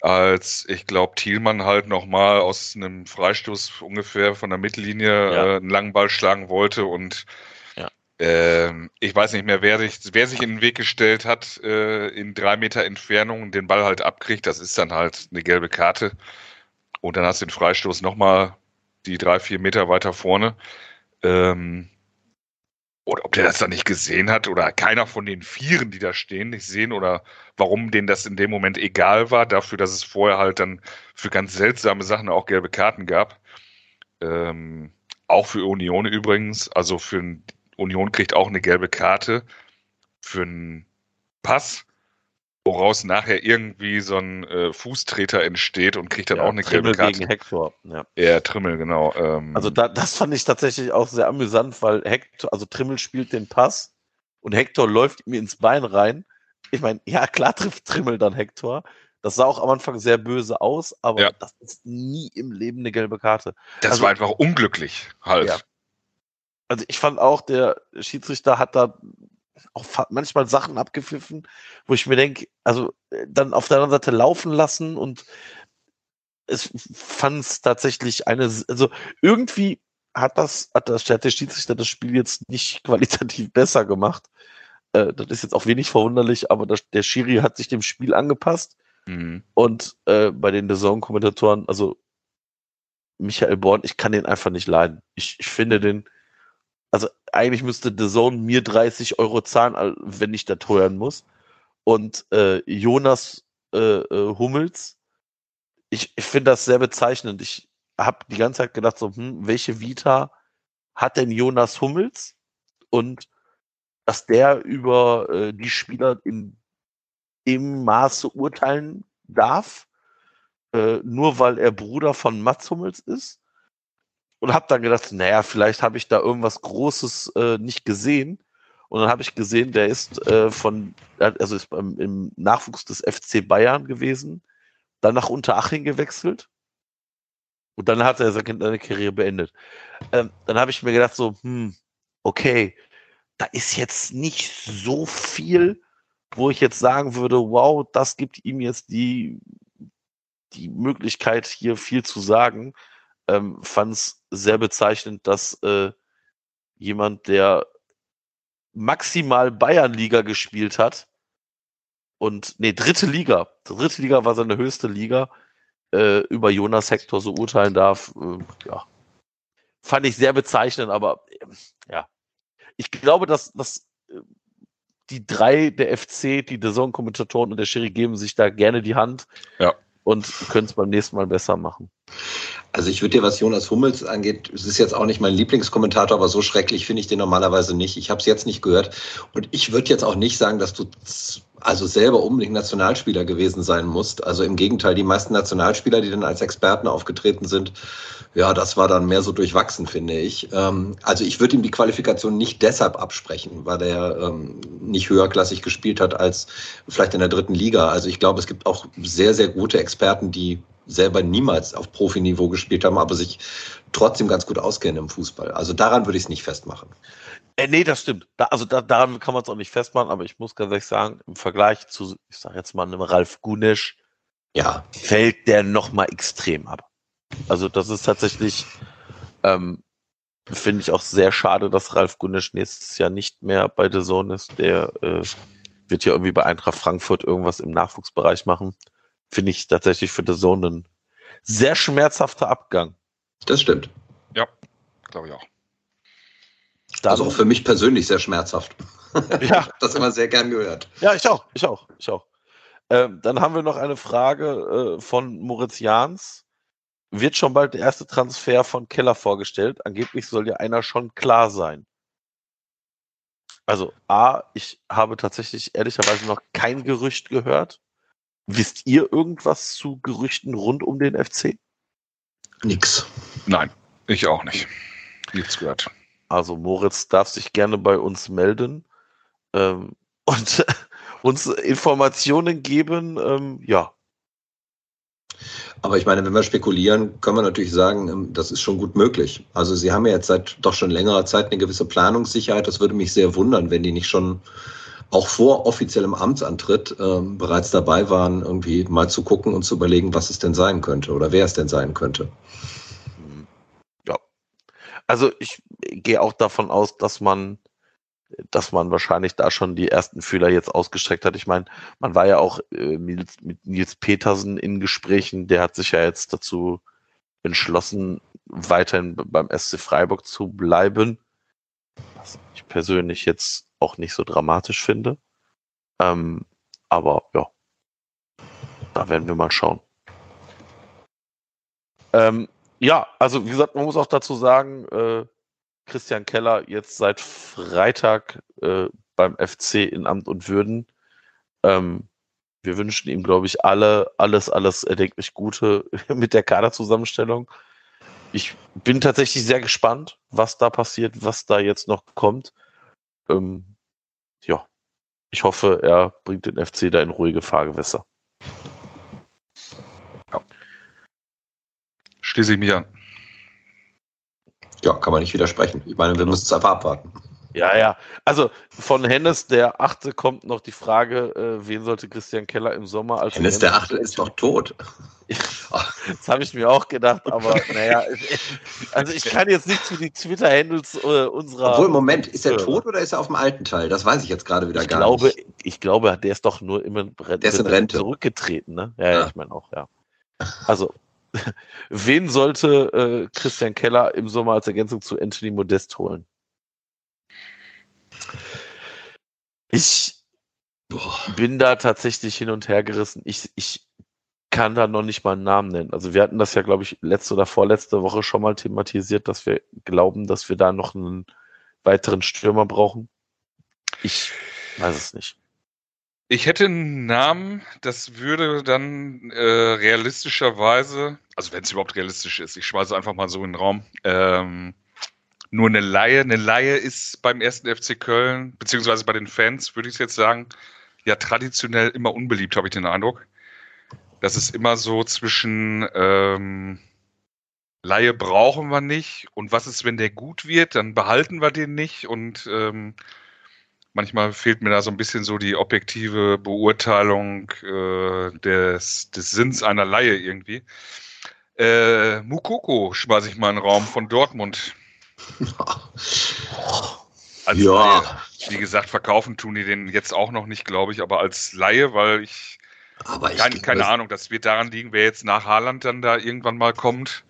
als ich glaube Thielmann halt nochmal aus einem Freistoß ungefähr von der Mittellinie ja. äh, einen langen Ball schlagen wollte und ähm, ich weiß nicht mehr, wer sich, wer sich in den Weg gestellt hat, äh, in drei Meter Entfernung den Ball halt abkriegt. Das ist dann halt eine gelbe Karte. Und dann hast du den Freistoß nochmal die drei, vier Meter weiter vorne. Ähm, oder ob der das dann nicht gesehen hat oder keiner von den Vieren, die da stehen, nicht sehen oder warum denen das in dem Moment egal war, dafür, dass es vorher halt dann für ganz seltsame Sachen auch gelbe Karten gab. Ähm, auch für Union übrigens, also für Union kriegt auch eine gelbe Karte für einen Pass woraus nachher irgendwie so ein äh, Fußtreter entsteht und kriegt dann Ja, auch eine Trimmel gelbe Karte. gegen Hector. Ja. Ja, Trimmel, genau. Ähm, Also da, das fand ich tatsächlich auch sehr amüsant, weil Hector, also Trimmel spielt den Pass und Hector läuft ihm ins Bein rein. Ich meine, ja, klar trifft Trimmel dann Hector. Das sah auch am Anfang sehr böse aus, aber Ja. das ist nie im Leben eine gelbe Karte. das also- war einfach unglücklich halt. Ja. Also ich fand auch, der Schiedsrichter hat da auch manchmal Sachen abgepfiffen, wo ich mir denke, also äh, dann auf der anderen Seite laufen lassen und es fand es tatsächlich eine, also irgendwie hat das, hat das, hat der Schiedsrichter das Spiel jetzt nicht qualitativ besser gemacht. Äh, das ist jetzt auch wenig verwunderlich, aber das, der Schiri hat sich dem Spiel angepasst Mhm. und äh, bei den The Zone-Kommentatoren, also Michael Born, ich kann den einfach nicht leiden. Ich, ich finde den, also eigentlich müsste The Zone mir 30 Euro zahlen, wenn ich das hören muss. Und äh, Jonas äh, äh, Hummels, ich, ich finde das sehr bezeichnend. Ich habe die ganze Zeit gedacht, so, hm, welche Vita hat denn Jonas Hummels? Und dass der über äh, die Spieler in dem Maße urteilen darf, äh, nur weil er Bruder von Mats Hummels ist. Und habe dann gedacht, naja, vielleicht habe ich da irgendwas Großes äh, nicht gesehen. Und dann habe ich gesehen, der ist äh, von, also ist beim, im Nachwuchs des FC Bayern gewesen, dann nach Unteraching gewechselt. Und dann hat er seine seine Karriere beendet. Ähm, dann habe ich mir gedacht, so, hm, okay, da ist jetzt nicht so viel, wo ich jetzt sagen würde, wow, das gibt ihm jetzt die, die Möglichkeit, hier viel zu sagen. Ähm, Fand es sehr bezeichnend, dass äh, jemand, der maximal Bayernliga gespielt hat und nee, dritte Liga, dritte Liga war seine höchste Liga, äh, über Jonas Hector so urteilen darf. Äh, ja. Fand ich sehr bezeichnend, aber äh, ja. Ich glaube, dass, dass äh, die drei der FC, die Saison-Kommentatoren und der Schiri geben sich da gerne die Hand. Ja. Und können es beim nächsten Mal besser machen. Also ich würde dir, was Jonas Hummels angeht, es ist jetzt auch nicht mein Lieblingskommentator, aber so schrecklich finde ich den normalerweise nicht. Ich habe es jetzt nicht gehört. Und ich würde jetzt auch nicht sagen, dass du also selber unbedingt Nationalspieler gewesen sein musst. Also im Gegenteil, die meisten Nationalspieler, die dann als Experten aufgetreten sind, ja, das war dann mehr so durchwachsen, finde ich. Ähm, also ich würde ihm die Qualifikation nicht deshalb absprechen, weil er ähm, nicht höherklassig gespielt hat als vielleicht in der dritten Liga. Also ich glaube, es gibt auch sehr, sehr gute Experten, die selber niemals auf Profiniveau gespielt haben, aber sich trotzdem ganz gut auskennen im Fußball. Also daran würde ich es nicht festmachen. Äh, nee, das stimmt. Da, also da, daran kann man es auch nicht festmachen, aber ich muss ganz ehrlich sagen, im Vergleich zu, ich sag jetzt mal, einem Ralf Gunesch, Ja, fällt der nochmal extrem ab. Also das ist tatsächlich, ähm, finde ich auch sehr schade, dass Ralf Gunesch nächstes Jahr nicht mehr bei The Zone ist. Der äh, wird ja irgendwie bei Eintracht Frankfurt irgendwas im Nachwuchsbereich machen. Finde ich tatsächlich für The Zone ein sehr schmerzhafter Abgang. das stimmt. Glaube ich auch. Dann, Also auch für mich persönlich sehr schmerzhaft. ja, Das immer sehr gern gehört. Ja, ich auch, ich auch, ich auch. Ähm, dann haben wir noch eine Frage äh, von Moritz Jahns. Wird schon bald der erste Transfer von Keller vorgestellt? Angeblich soll ja einer schon klar sein. Also, A, ich habe tatsächlich ehrlicherweise noch kein Gerücht gehört. Wisst ihr irgendwas zu Gerüchten rund um den FC? Nix. Nein, ich auch nicht. Nichts gehört. Also, Moritz darf sich gerne bei uns melden ähm, und uns Informationen geben. Ähm, ja, Aber ich meine, wenn wir spekulieren, können wir natürlich sagen, ähm, das ist schon gut möglich. Also Sie haben ja jetzt seit doch schon längerer Zeit eine gewisse Planungssicherheit. Das würde mich sehr wundern, wenn die nicht schon auch vor offiziellem Amtsantritt ähm, bereits dabei waren, irgendwie mal zu gucken und zu überlegen, was es denn sein könnte oder wer es denn sein könnte. Ja. Also ich gehe auch davon aus, dass man, dass man wahrscheinlich da schon die ersten Fühler jetzt ausgestreckt hat. Ich meine, man war ja auch äh, mit, Nils Petersen in Gesprächen, der hat sich ja jetzt dazu entschlossen, weiterhin beim SC Freiburg zu bleiben. Was ich persönlich jetzt auch nicht so dramatisch finde. Ähm, aber ja, da werden wir mal schauen. Ähm, ja, also wie gesagt, man muss auch dazu sagen, äh, Christian Keller jetzt seit Freitag äh, beim FC in Amt und Würden. Ähm, wir wünschen ihm, glaube ich, alle alles, alles erdenklich Gute mit der Kaderzusammenstellung. Ich bin tatsächlich sehr gespannt, was da passiert, was da jetzt noch kommt. Ähm, ja, ich hoffe, er bringt den FC da in ruhige Fahrgewässer. Ja. Schließe ich mich an. Ja, kann man nicht widersprechen. Ich meine, wir müssen es einfach abwarten. Ja, ja. Also von Hennes der Achte kommt noch die Frage, äh, wen sollte Christian Keller im Sommer als Hennes der Achte ist doch tot. das habe ich mir auch gedacht, aber naja, also ich kann jetzt nicht zu die Twitter-Handles äh, unserer. Obwohl, Moment, ist er tot oder ist er auf dem alten Teil? Das weiß ich jetzt gerade wieder ich gar glaube, nicht. Ich glaube, der ist doch nur immer der ist in Rente. zurückgetreten, ne? Ja, ja. ich meine auch, ja. Also, wen sollte äh, Christian Keller im Sommer als Ergänzung zu Anthony Modest holen? Ich Boah. bin da tatsächlich hin und her gerissen. Ich, ich kann da noch nicht mal einen Namen nennen. Also wir hatten das ja, glaube ich, letzte oder vorletzte Woche schon mal thematisiert, dass wir glauben, dass wir da noch einen weiteren Stürmer brauchen. Ich weiß es nicht. Ich hätte einen Namen, das würde dann äh, realistischerweise, also wenn es überhaupt realistisch ist, ich schmeiße einfach mal so in den Raum, ähm, nur eine Laie. Eine Laie ist beim ersten FC Köln, beziehungsweise bei den Fans, würde ich jetzt sagen, ja traditionell immer unbeliebt, habe ich den Eindruck. Das ist immer so zwischen ähm, Laie brauchen wir nicht und was ist, wenn der gut wird, dann behalten wir den nicht und ähm, manchmal fehlt mir da so ein bisschen so die objektive Beurteilung äh, des, des Sinns einer Laie irgendwie. Äh, Mukoko schmeiße ich mal in den Raum von Dortmund. als Ja. Laie. Wie gesagt, verkaufen tun die den jetzt auch noch nicht, glaube ich, aber als Laie, weil ich, Aber ich kein, keine Ahnung, das wird daran liegen, wer jetzt nach Haaland dann da irgendwann mal kommt.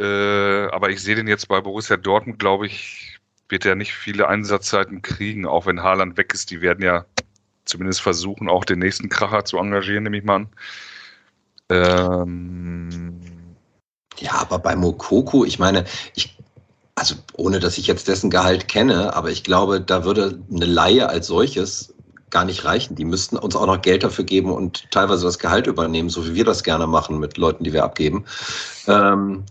Äh, aber ich sehe den jetzt bei Borussia Dortmund, glaube ich, wird er nicht viele Einsatzzeiten kriegen, auch wenn Haaland weg ist. Die werden ja zumindest versuchen, auch den nächsten Kracher zu engagieren, nehme ich mal an. Ähm, Ja, aber bei Mokoko, ich meine, ich, also ohne dass ich jetzt dessen Gehalt kenne, aber ich glaube, da würde eine Laie als solches gar nicht reichen. Die müssten uns auch noch Geld dafür geben und teilweise das Gehalt übernehmen, so wie wir das gerne machen mit Leuten, die wir abgeben. Ähm,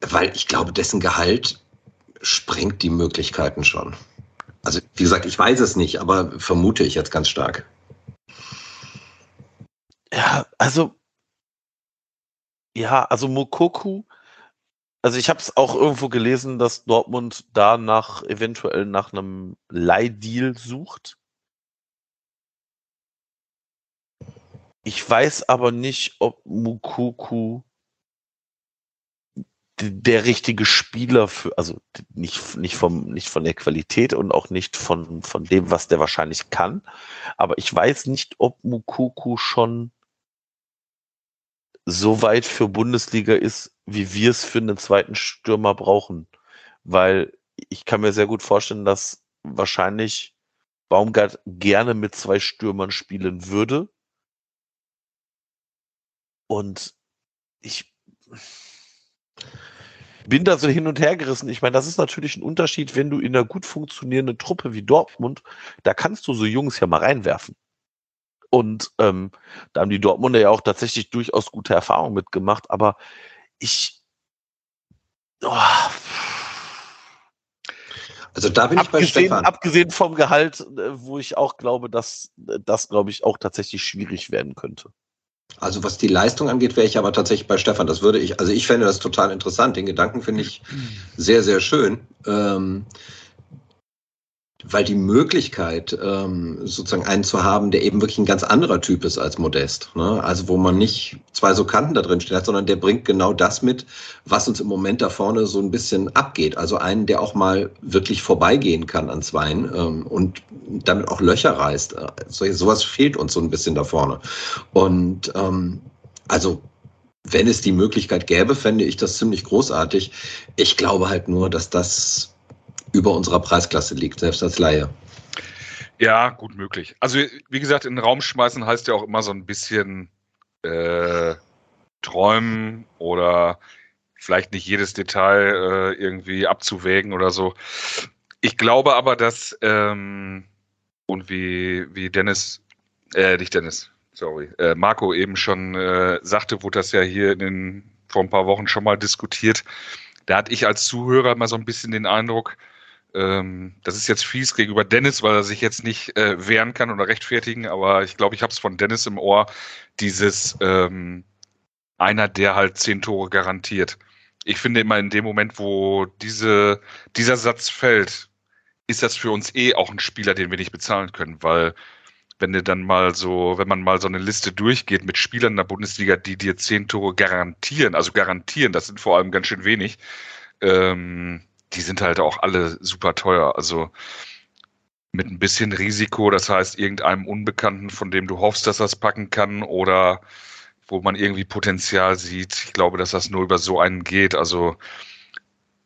weil ich glaube, dessen Gehalt sprengt die Möglichkeiten schon. Also, wie gesagt, ich weiß es nicht, aber vermute ich jetzt ganz stark. Ja, also ja, also Mokoku, also ich habe es auch irgendwo gelesen, dass Dortmund da nach eventuell nach einem Leihdeal sucht. Ich weiß aber nicht, ob Mukuku der richtige Spieler für, also nicht, nicht, vom, nicht von der Qualität und auch nicht von, von dem, was der wahrscheinlich kann. Aber ich weiß nicht, ob Mukuku schon so weit für Bundesliga ist, wie wir es für einen zweiten Stürmer brauchen. Weil ich kann mir sehr gut vorstellen, dass wahrscheinlich Baumgart gerne mit zwei Stürmern spielen würde. Und ich bin da so hin und her gerissen. Ich meine, das ist natürlich ein Unterschied, wenn du in einer gut funktionierenden Truppe wie Dortmund, da kannst du so Jungs ja mal reinwerfen. Und ähm, da haben die Dortmunder ja auch tatsächlich durchaus gute Erfahrungen mitgemacht, aber ich. Oh, Also da bin ich bei abgesehen, Stefan. abgesehen vom Gehalt, äh, wo ich auch glaube, dass äh, das, glaube ich, auch tatsächlich schwierig werden könnte. Also was die Leistung angeht, wäre ich aber tatsächlich bei Stefan. Das würde ich, also ich fände das total interessant. Den Gedanken finde ich sehr, sehr schön. Ähm, weil die Möglichkeit, ähm, sozusagen einen zu haben, der eben wirklich ein ganz anderer Typ ist als Modest. Ne? Also wo man nicht zwei so Kanten da drin stehen hat, sondern der bringt genau das mit, was uns im Moment da vorne so ein bisschen abgeht. Also einen, der auch mal wirklich vorbeigehen kann an Zweien ähm, und damit auch Löcher reißt. So, sowas fehlt uns so ein bisschen da vorne. Und ähm, also wenn es die Möglichkeit gäbe, fände ich das ziemlich großartig. Ich glaube halt nur, dass das über unserer Preisklasse liegt, selbst als Laie. Ja, gut möglich. Also, wie gesagt, in den Raum schmeißen heißt ja auch immer so ein bisschen äh, träumen oder vielleicht nicht jedes Detail äh, irgendwie abzuwägen oder so. Ich glaube aber, dass, ähm, und wie, wie Dennis, äh, nicht Dennis, sorry, äh, Marco eben schon äh, sagte, wurde das ja hier in den, vor ein paar Wochen schon mal diskutiert. Da hatte ich als Zuhörer immer so ein bisschen den Eindruck, ähm, das ist jetzt fies gegenüber Dennis, weil er sich jetzt nicht äh, wehren kann oder rechtfertigen, aber ich glaube, ich habe es von Dennis im Ohr, dieses ähm, einer, der halt zehn Tore garantiert. Ich finde immer in dem Moment, wo diese, dieser Satz fällt, ist das für uns eh auch ein Spieler, den wir nicht bezahlen können, weil wenn du dann mal so, wenn man mal so eine Liste durchgeht mit Spielern in der Bundesliga, die dir zehn Tore garantieren, also garantieren, das sind vor allem ganz schön wenig, ähm, die sind halt auch alle super teuer. Also mit ein bisschen Risiko, das heißt irgendeinem Unbekannten, von dem du hoffst, dass es packen kann oder wo man irgendwie Potenzial sieht. Ich glaube, dass das nur über so einen geht. Also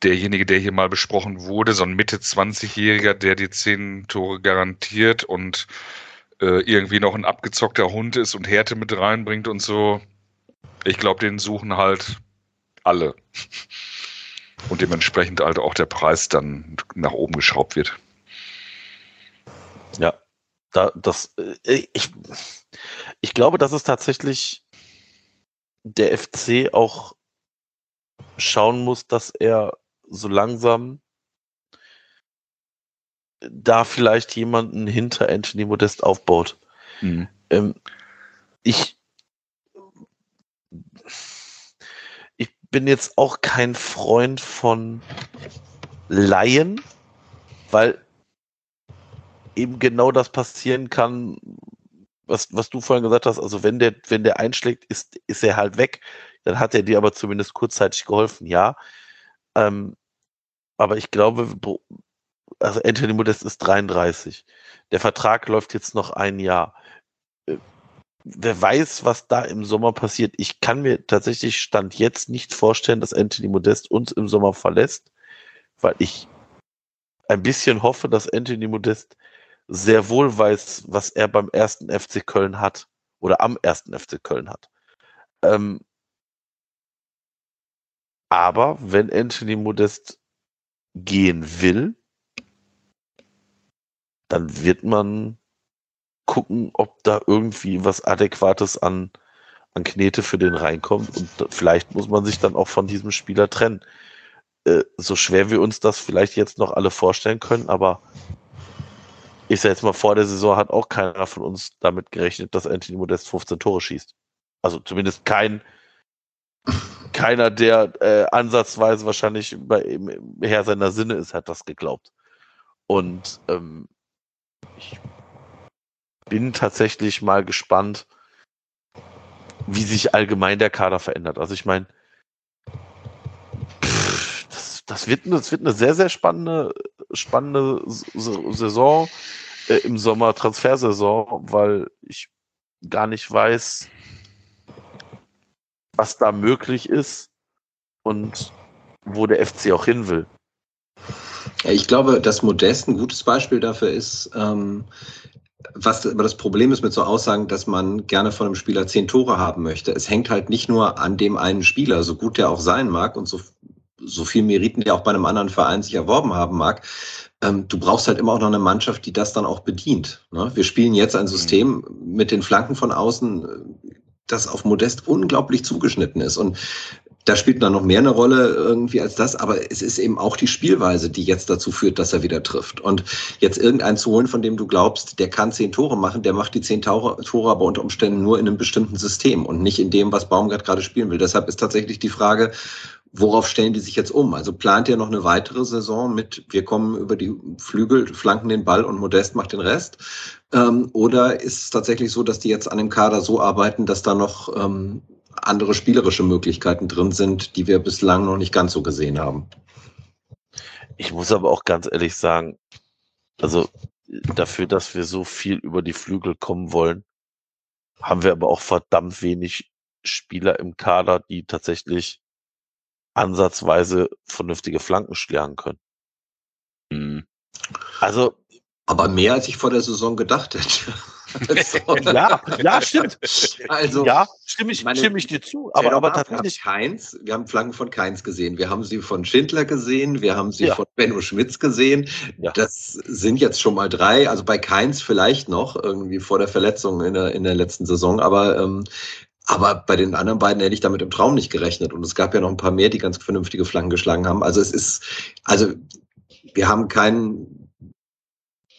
derjenige, der hier mal besprochen wurde, so ein Mitte 20-Jähriger, der dir zehn Tore garantiert und äh, irgendwie noch ein abgezockter Hund ist und Härte mit reinbringt und so. Ich glaube, den suchen halt alle. Und dementsprechend halt auch der Preis dann nach oben geschraubt wird. Ja, da, das, äh, ich, ich glaube, dass es tatsächlich der FC auch schauen muss, dass er so langsam da vielleicht jemanden hinter Anthony Modest aufbaut. Mhm. Ähm, ich, bin jetzt auch kein Freund von Laien, weil eben genau das passieren kann, was, was du vorhin gesagt hast. Also wenn der, wenn der einschlägt, ist, ist er halt weg. Dann hat er dir aber zumindest kurzzeitig geholfen, ja. Ähm, aber ich glaube, also Anthony Modest ist 33. Der Vertrag läuft jetzt noch ein Jahr. Wer weiß, was da im Sommer passiert. Ich kann mir tatsächlich Stand jetzt nicht vorstellen, dass Anthony Modest uns im Sommer verlässt, weil ich ein bisschen hoffe, dass Anthony Modest sehr wohl weiß, was er beim ersten FC Köln hat oder am ersten FC Köln hat. Ähm, aber wenn Anthony Modest gehen will, dann wird man gucken, ob da irgendwie was Adäquates an, an Knete für den reinkommt. Und vielleicht muss man sich dann auch von diesem Spieler trennen. Äh, so schwer wir uns das vielleicht jetzt noch alle vorstellen können, aber ich sag jetzt mal, vor der Saison hat auch keiner von uns damit gerechnet, dass Anthony Modest 15 Tore schießt. Also zumindest kein, keiner, der äh, ansatzweise wahrscheinlich bei, Herr seiner Sinne ist, hat das geglaubt. Und ähm, ich bin tatsächlich mal gespannt, wie sich allgemein der Kader verändert. Also ich meine, das, das, wird, das wird eine sehr, sehr spannende, spannende Saison äh, im Sommer, Transfersaison, weil ich gar nicht weiß, was da möglich ist und wo der FC auch hin will. Ich glaube, dass Modest ein gutes Beispiel dafür ist, ähm, was aber das Problem ist mit so Aussagen, dass man gerne von einem Spieler zehn Tore haben möchte. Es hängt halt nicht nur an dem einen Spieler, so gut der auch sein mag und so, so viel Meriten der auch bei einem anderen Verein sich erworben haben mag. Ähm, du brauchst halt immer auch noch eine Mannschaft, die das dann auch bedient. Ne? Wir spielen jetzt ein System mit den Flanken von außen, das auf Modest unglaublich zugeschnitten ist. Und da spielt dann noch mehr eine Rolle irgendwie als das, aber es ist eben auch die Spielweise, die jetzt dazu führt, dass er wieder trifft. Und jetzt irgendeinen zu holen, von dem du glaubst, der kann zehn Tore machen, der macht die zehn Tore, aber unter Umständen nur in einem bestimmten System und nicht in dem, was Baumgart gerade spielen will. Deshalb ist tatsächlich die Frage, worauf stellen die sich jetzt um? Also plant ihr noch eine weitere Saison mit, wir kommen über die Flügel, flanken den Ball und Modest macht den Rest? Ähm, oder ist es tatsächlich so, dass die jetzt an dem Kader so arbeiten, dass da noch ähm, andere spielerische Möglichkeiten drin sind, die wir bislang noch nicht ganz so gesehen haben. Ich muss aber auch ganz ehrlich sagen, also dafür, dass wir so viel über die Flügel kommen wollen, haben wir aber auch verdammt wenig Spieler im Kader, die tatsächlich ansatzweise vernünftige Flanken schlagen können. Mhm. Also. Aber mehr als ich vor der Saison gedacht hätte. So. Ja, ja, stimmt. Also, ja, stimme ich, meine- stimme ich dir zu. Aber, aber tatsächlich, Wir haben Keins, wir haben Flanken von Keins gesehen. Wir haben sie von Schindler gesehen. Wir haben sie Ja. von Benno Schmitz gesehen. Ja. Das sind jetzt schon mal drei. Also bei Keins vielleicht noch irgendwie vor der Verletzung in der, in der letzten Saison. Aber, ähm, aber bei den anderen beiden hätte ich damit im Traum nicht gerechnet. Und es gab ja noch ein paar mehr, die ganz vernünftige Flanken geschlagen haben. Also es ist, also wir haben keinen,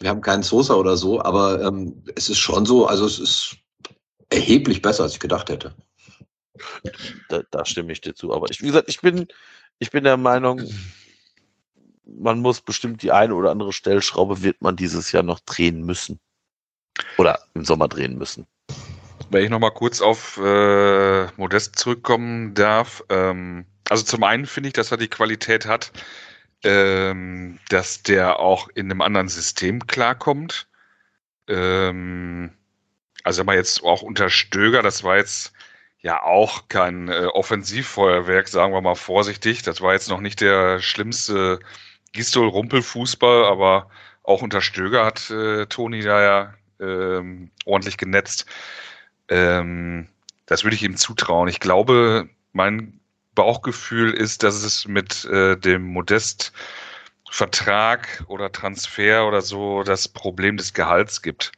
wir haben keinen Sosa oder so, aber ähm, es ist schon so, also es ist erheblich besser, als ich gedacht hätte. da, da stimme ich dir zu. Aber ich, wie gesagt, ich bin, ich bin der Meinung, man muss bestimmt die eine oder andere Stellschraube wird man dieses Jahr noch drehen müssen. Oder im Sommer drehen müssen. Wenn ich nochmal kurz auf äh, Modest zurückkommen darf. Ähm, also zum einen finde ich, dass er die Qualität hat, ähm, dass der auch in einem anderen System klarkommt. Ähm, also mal jetzt auch unter Stöger, das war jetzt ja auch kein äh, Offensivfeuerwerk, sagen wir mal vorsichtig. Das war jetzt noch nicht der schlimmste Gistol-Rumpel-Fußball, aber auch unter Stöger hat äh, Toni da ja ähm, ordentlich genetzt. Ähm, das würde ich ihm zutrauen. Ich glaube, mein Bauchgefühl ist, dass es mit äh, dem Modest-Vertrag oder Transfer oder so das Problem des Gehalts gibt.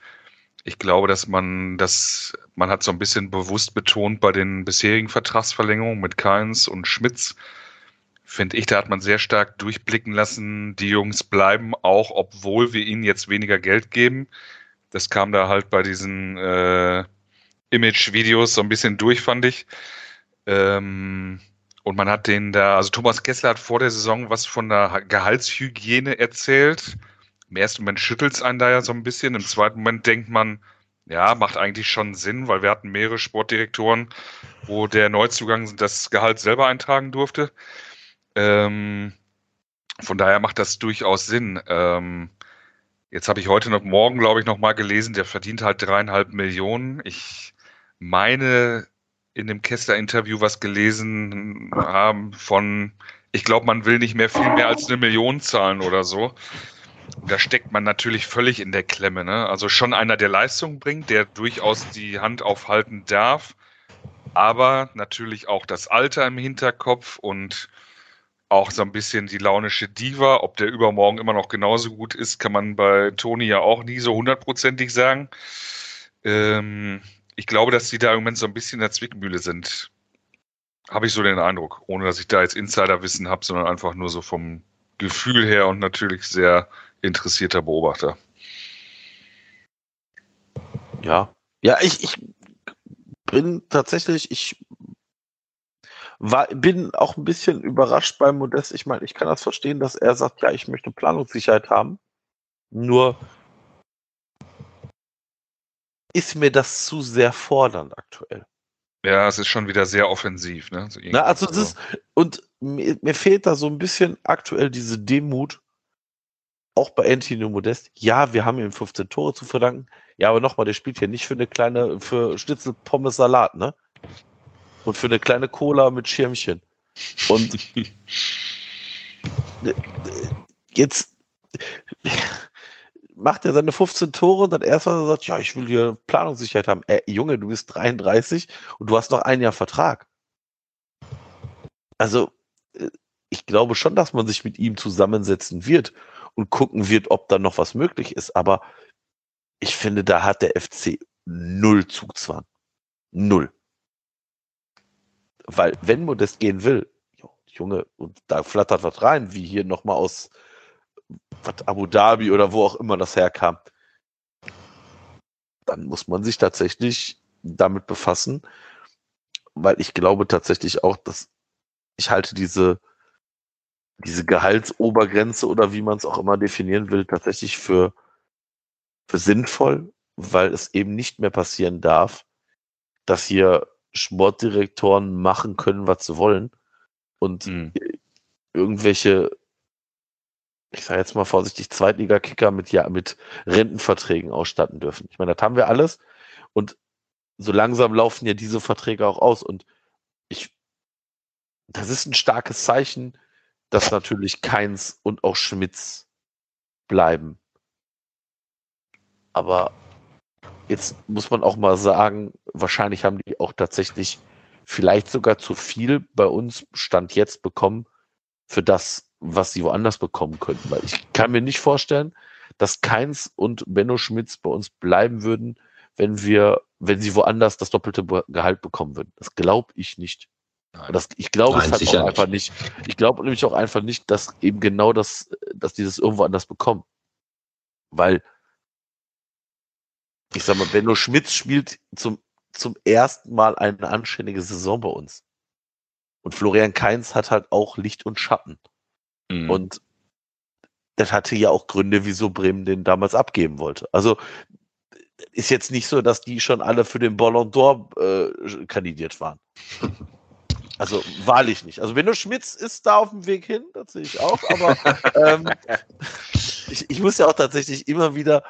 Ich glaube, dass man das, man hat so ein bisschen bewusst betont bei den bisherigen Vertragsverlängerungen mit Keins und Schmitz, finde ich, da hat man sehr stark durchblicken lassen, die Jungs bleiben auch, obwohl wir ihnen jetzt weniger Geld geben. Das kam da halt bei diesen äh, Image-Videos so ein bisschen durch, fand ich. Ähm, und man hat den da, also Thomas Kessler hat vor der Saison was von der Gehaltshygiene erzählt. Im ersten Moment schüttelt es einen da ja so ein bisschen. Im zweiten Moment denkt man, ja, macht eigentlich schon Sinn, weil wir hatten mehrere Sportdirektoren, wo der Neuzugang das Gehalt selber eintragen durfte. Ähm, von daher macht das durchaus Sinn. Ähm, jetzt habe ich heute noch morgen, glaube ich, noch mal gelesen, der verdient halt dreieinhalb Millionen. Ich meine, in dem Kessler-Interview was gelesen haben von, ich glaube, man will nicht mehr viel mehr als eine Million zahlen oder so. Da steckt man natürlich völlig in der Klemme. Ne? Also schon einer, der Leistung bringt, der durchaus die Hand aufhalten darf, aber natürlich auch das Alter im Hinterkopf und auch so ein bisschen die launische Diva. Ob der übermorgen immer noch genauso gut ist, kann man bei Toni ja auch nie so hundertprozentig sagen. Ähm, ich glaube, dass die da im Moment so ein bisschen in der Zwickmühle sind. Habe ich so den Eindruck, ohne dass ich da jetzt Insiderwissen habe, sondern einfach nur so vom Gefühl her und natürlich sehr interessierter Beobachter. Ja. Ja, ich, ich bin tatsächlich, ich war, bin auch ein bisschen überrascht beim Modest. Ich meine, ich kann das verstehen, dass er sagt, ja, ich möchte Planungssicherheit haben. Nur ist mir das zu sehr fordernd aktuell. Ja, es ist schon wieder sehr offensiv. Ne? So Na, also das ist, und mir, mir fehlt da so ein bisschen aktuell diese Demut, auch bei Antino Modest. Ja, wir haben ihm 15 Tore zu verdanken. Ja, aber nochmal, der spielt hier nicht für eine kleine, für Schnitzel, Pommes, Salat, ne? Und für eine kleine Cola mit Schirmchen. Und jetzt macht er seine 15 Tore und dann erst mal sagt, ja, ich will hier Planungssicherheit haben. Äh, Junge, du bist 33 und du hast noch ein Jahr Vertrag. Also, äh, ich glaube schon, dass man sich mit ihm zusammensetzen wird und gucken wird, ob da noch was möglich ist. Aber ich finde, da hat der FC null Zugzwang. Null. Weil, wenn Modest gehen will, Junge, und da flattert was rein, wie hier nochmal aus was, Abu Dhabi oder wo auch immer das herkam, dann muss man sich tatsächlich damit befassen, weil ich glaube tatsächlich auch, dass ich halte diese, diese Gehaltsobergrenze oder wie man es auch immer definieren will, tatsächlich für, für sinnvoll, weil es eben nicht mehr passieren darf, dass hier Sportdirektoren machen können, was sie wollen und Mhm. irgendwelche, ich sage jetzt mal vorsichtig, Zweitliga-Kicker mit, ja, mit Rentenverträgen ausstatten dürfen. Ich meine, das haben wir alles und so langsam laufen ja diese Verträge auch aus und ich, das ist ein starkes Zeichen, dass natürlich Keins und auch Schmitz bleiben. Aber Jetzt muss man auch mal sagen, wahrscheinlich haben die auch tatsächlich vielleicht sogar zu viel bei uns Stand jetzt bekommen für das, was sie woanders bekommen könnten. Weil ich kann mir nicht vorstellen, dass Keins und Benno Schmitz bei uns bleiben würden, wenn wir, wenn sie woanders das doppelte Gehalt bekommen würden. Das glaube ich nicht. Das, ich glaube es halt auch einfach nicht. Ich glaube nämlich auch einfach nicht, dass eben genau das, dass die das irgendwo anders bekommen. Weil, ich sag mal, Benno Schmitz spielt zum, zum ersten Mal eine anständige Saison bei uns. Und Florian Kainz hat halt auch Licht und Schatten. Mhm. Und das hatte ja auch Gründe, wieso Bremen den damals abgeben wollte. Also ist jetzt nicht so, dass die schon alle für den Ballon d'Or äh, kandidiert waren. Also wahrlich nicht. Also Benno Schmitz ist da auf dem Weg hin, das sehe ich auch, aber ähm, ich, ich, muss ja auch tatsächlich immer wieder,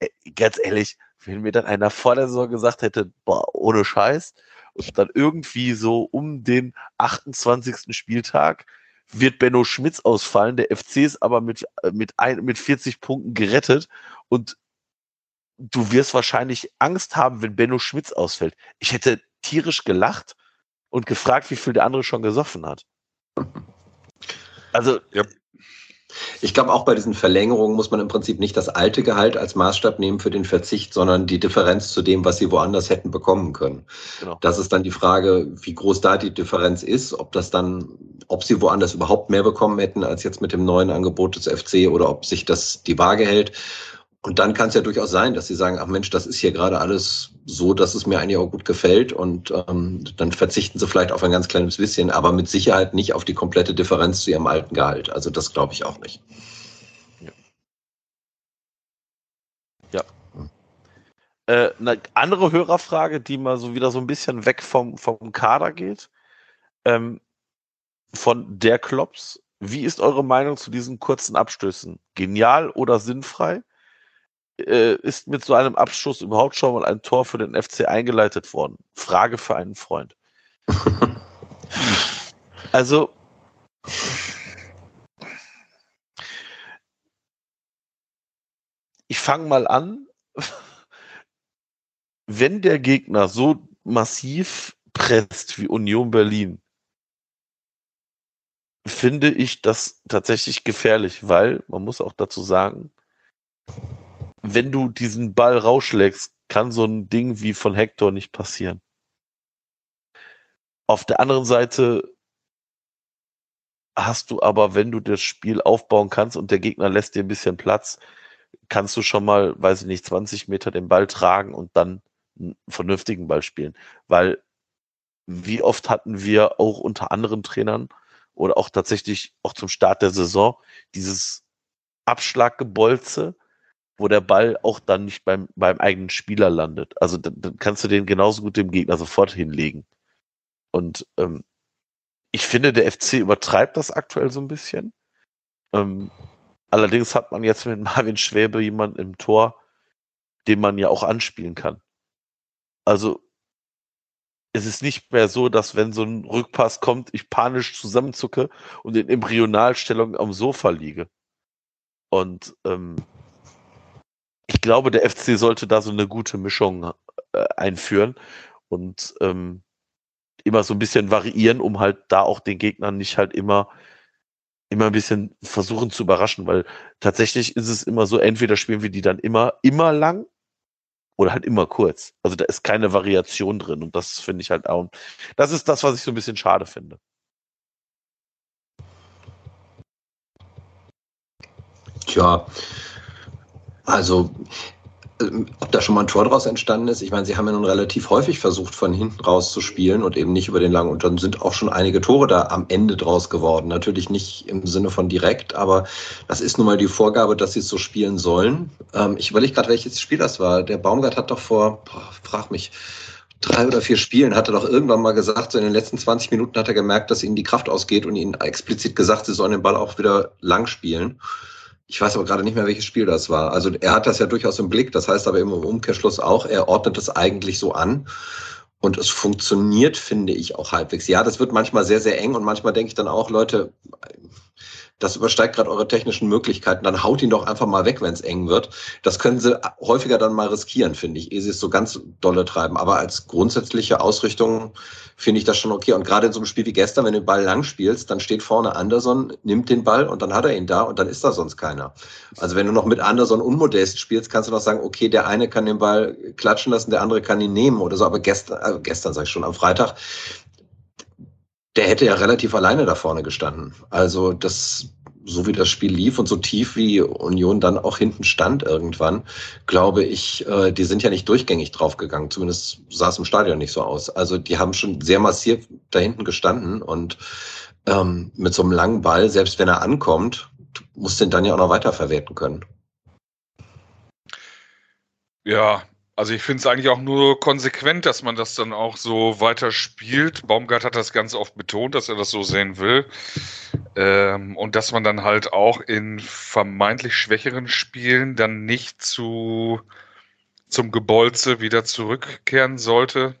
äh, ganz ehrlich, wenn mir dann einer vor der Saison gesagt hätte, boah, ohne Scheiß, und dann irgendwie so um den 28. Spieltag wird Benno Schmitz ausfallen, der FC ist aber mit, äh, mit, ein, mit 40 Punkten gerettet und du wirst wahrscheinlich Angst haben, wenn Benno Schmitz ausfällt. Ich hätte tierisch gelacht und gefragt, wie viel der andere schon gesoffen hat. Also, ja. Ich glaube, auch bei diesen Verlängerungen muss man im Prinzip nicht das alte Gehalt als Maßstab nehmen für den Verzicht, sondern die Differenz zu dem, was sie woanders hätten bekommen können. Genau. Das ist dann die Frage, wie groß da die Differenz ist, ob das dann, ob sie woanders überhaupt mehr bekommen hätten als jetzt mit dem neuen Angebot des FC oder ob sich das die Waage hält. Und dann kann es ja durchaus sein, dass sie sagen, ach Mensch, das ist hier gerade alles so, dass es mir eigentlich auch gut gefällt. Und ähm, dann verzichten sie vielleicht auf ein ganz kleines bisschen, aber mit Sicherheit nicht auf die komplette Differenz zu ihrem alten Gehalt. Also das glaube ich auch nicht. Ja. Äh, eine andere Hörerfrage, die mal so wieder so ein bisschen weg vom, vom Kader geht. Ähm, von der Klops. Wie ist eure Meinung zu diesen kurzen Abstößen? Genial oder sinnfrei? Äh, ist mit so einem Abschluss überhaupt schon mal ein Tor für den FC eingeleitet worden? Frage für einen Freund. also, ich fange mal an. Wenn der Gegner so massiv presst wie Union Berlin, finde ich das tatsächlich gefährlich, weil man muss auch dazu sagen, wenn du diesen Ball rausschlägst, kann so ein Ding wie von Hector nicht passieren. Auf der anderen Seite hast du aber, wenn du das Spiel aufbauen kannst und der Gegner lässt dir ein bisschen Platz, kannst du schon mal, weiß ich nicht, 20 Meter den Ball tragen und dann einen vernünftigen Ball spielen. Weil wie oft hatten wir auch unter anderen Trainern oder auch tatsächlich auch zum Start der Saison dieses Abschlaggebolze, wo der Ball auch dann nicht beim, beim eigenen Spieler landet. Also dann, dann kannst du den genauso gut dem Gegner sofort hinlegen. Und ähm, ich finde, der FC übertreibt das aktuell so ein bisschen. Ähm, allerdings hat man jetzt mit Marvin Schwäbe jemanden im Tor, den man ja auch anspielen kann. Also es ist nicht mehr so, dass wenn so ein Rückpass kommt, ich panisch zusammenzucke und in Embryonalstellung am Sofa liege. Und ähm, glaube, der FC sollte da so eine gute Mischung äh, einführen und ähm, immer so ein bisschen variieren, um halt da auch den Gegnern nicht halt immer immer ein bisschen versuchen zu überraschen, weil tatsächlich ist es immer so, entweder spielen wir die dann immer, immer lang oder halt immer kurz. Also da ist keine Variation drin und das finde ich halt auch, das ist das, was ich so ein bisschen schade finde. Tja, also, ähm, ob da schon mal ein Tor draus entstanden ist, ich meine, sie haben ja nun relativ häufig versucht, von hinten raus zu spielen und eben nicht über den langen. Und dann sind auch schon einige Tore da am Ende draus geworden. Natürlich nicht im Sinne von direkt, aber das ist nun mal die Vorgabe, dass sie es so spielen sollen. Ähm, ich überlege gerade, welches Spiel das war. Der Baumgart hat doch vor, boah, frag mich, drei oder vier Spielen hat er doch irgendwann mal gesagt, so in den letzten 20 Minuten hat er gemerkt, dass ihnen die Kraft ausgeht und ihnen explizit gesagt, sie sollen den Ball auch wieder lang spielen. Ich weiß aber gerade nicht mehr, welches Spiel das war. Also er hat das ja durchaus im Blick. Das heißt aber im Umkehrschluss auch, er ordnet es eigentlich so an. Und es funktioniert, finde ich, auch halbwegs. Ja, das wird manchmal sehr, sehr eng und manchmal denke ich dann auch, Leute, das übersteigt gerade eure technischen Möglichkeiten, dann haut ihn doch einfach mal weg, wenn es eng wird. Das können sie häufiger dann mal riskieren, finde ich, ehe sie es so ganz dolle treiben. Aber als grundsätzliche Ausrichtung finde ich das schon okay. Und gerade in so einem Spiel wie gestern, wenn du den Ball lang spielst, dann steht vorne Anderson, nimmt den Ball und dann hat er ihn da und dann ist da sonst keiner. Also wenn du noch mit Anderson unmodest spielst, kannst du noch sagen, okay, der eine kann den Ball klatschen lassen, der andere kann ihn nehmen oder so. Aber gestern, äh, gestern sag ich schon, am Freitag, der hätte ja relativ alleine da vorne gestanden. Also das, so wie das Spiel lief und so tief wie Union dann auch hinten stand irgendwann, glaube ich, äh, die sind ja nicht durchgängig draufgegangen. Zumindest sah es im Stadion nicht so aus. Also die haben schon sehr massiv da hinten gestanden und ähm, mit so einem langen Ball, selbst wenn er ankommt, muss den dann ja auch noch weiterverwerten können. Ja, also ich finde es eigentlich auch nur konsequent, dass man das dann auch so weiter spielt. Baumgart hat das ganz oft betont, dass er das so sehen will. Ähm, und dass man dann halt auch in vermeintlich schwächeren Spielen dann nicht zu zum Gebolze wieder zurückkehren sollte.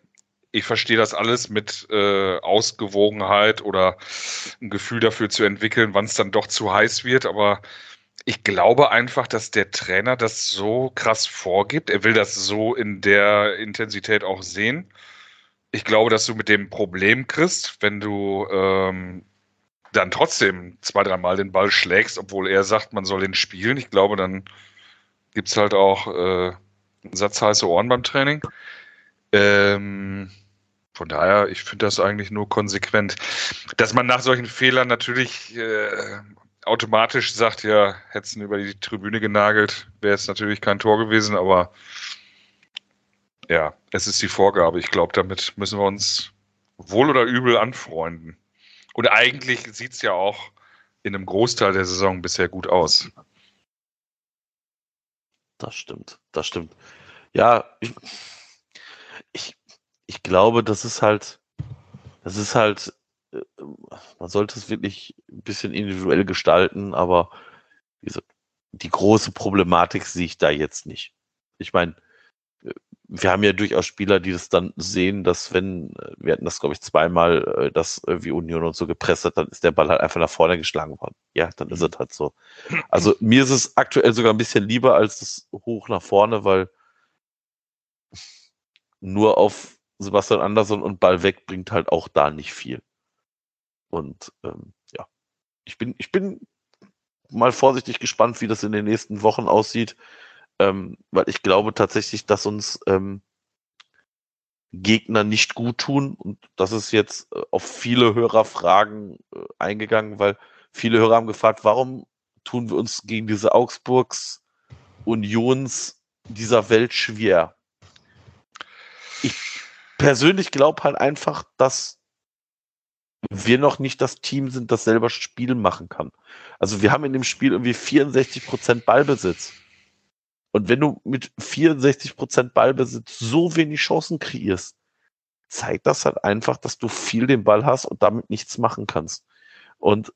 Ich verstehe das alles mit äh, Ausgewogenheit oder ein Gefühl dafür zu entwickeln, wann es dann doch zu heiß wird, aber ich glaube einfach, dass der Trainer das so krass vorgibt. Er will das so in der Intensität auch sehen. Ich glaube, dass du mit dem Problem kriegst, wenn du ähm, dann trotzdem zwei, dreimal den Ball schlägst, obwohl er sagt, man soll ihn spielen. Ich glaube, dann gibt es halt auch äh, einen Satz heiße Ohren beim Training. Ähm, von daher, ich finde das eigentlich nur konsequent. Dass man nach solchen Fehlern natürlich äh, automatisch sagt, ja, hätten über die Tribüne genagelt, wäre es natürlich kein Tor gewesen, aber ja, es ist die Vorgabe. Ich glaube, damit müssen wir uns wohl oder übel anfreunden. Und eigentlich sieht es ja auch in einem Großteil der Saison bisher gut aus. Das stimmt, das stimmt. Ja, ich, ich, ich glaube, das ist halt, das ist halt man sollte es wirklich ein bisschen individuell gestalten, aber die große Problematik sehe ich da jetzt nicht. Ich meine, äh, wir haben ja durchaus Spieler, die das dann sehen, dass wenn, äh, wir hatten das glaube ich zweimal, dass wie Union und so gepresst hat, dann ist der Ball halt einfach nach vorne geschlagen worden. Ja, dann ist es halt so. Also mir ist es aktuell sogar ein bisschen lieber als das hoch nach vorne, weil nur auf Sebastian Andersson und Ball weg bringt halt auch da nicht viel. Und ähm, ja, ich bin, ich bin mal vorsichtig gespannt, wie das in den nächsten Wochen aussieht, ähm, weil ich glaube tatsächlich, dass uns ähm, Gegner nicht gut tun und das ist jetzt äh, auf viele Hörerfragen äh, eingegangen, weil viele Hörer haben gefragt, warum tun wir uns gegen diese Augsburgs Unions dieser Welt schwer? Ich persönlich glaube halt einfach, dass wir noch nicht das Team sind, das selber Spiel machen kann. Also wir haben in dem Spiel irgendwie 64 Prozent Ballbesitz. Und wenn du mit 64 Prozent Ballbesitz so wenig Chancen kreierst, zeigt das halt einfach, dass du viel den Ball hast und damit nichts machen kannst. Und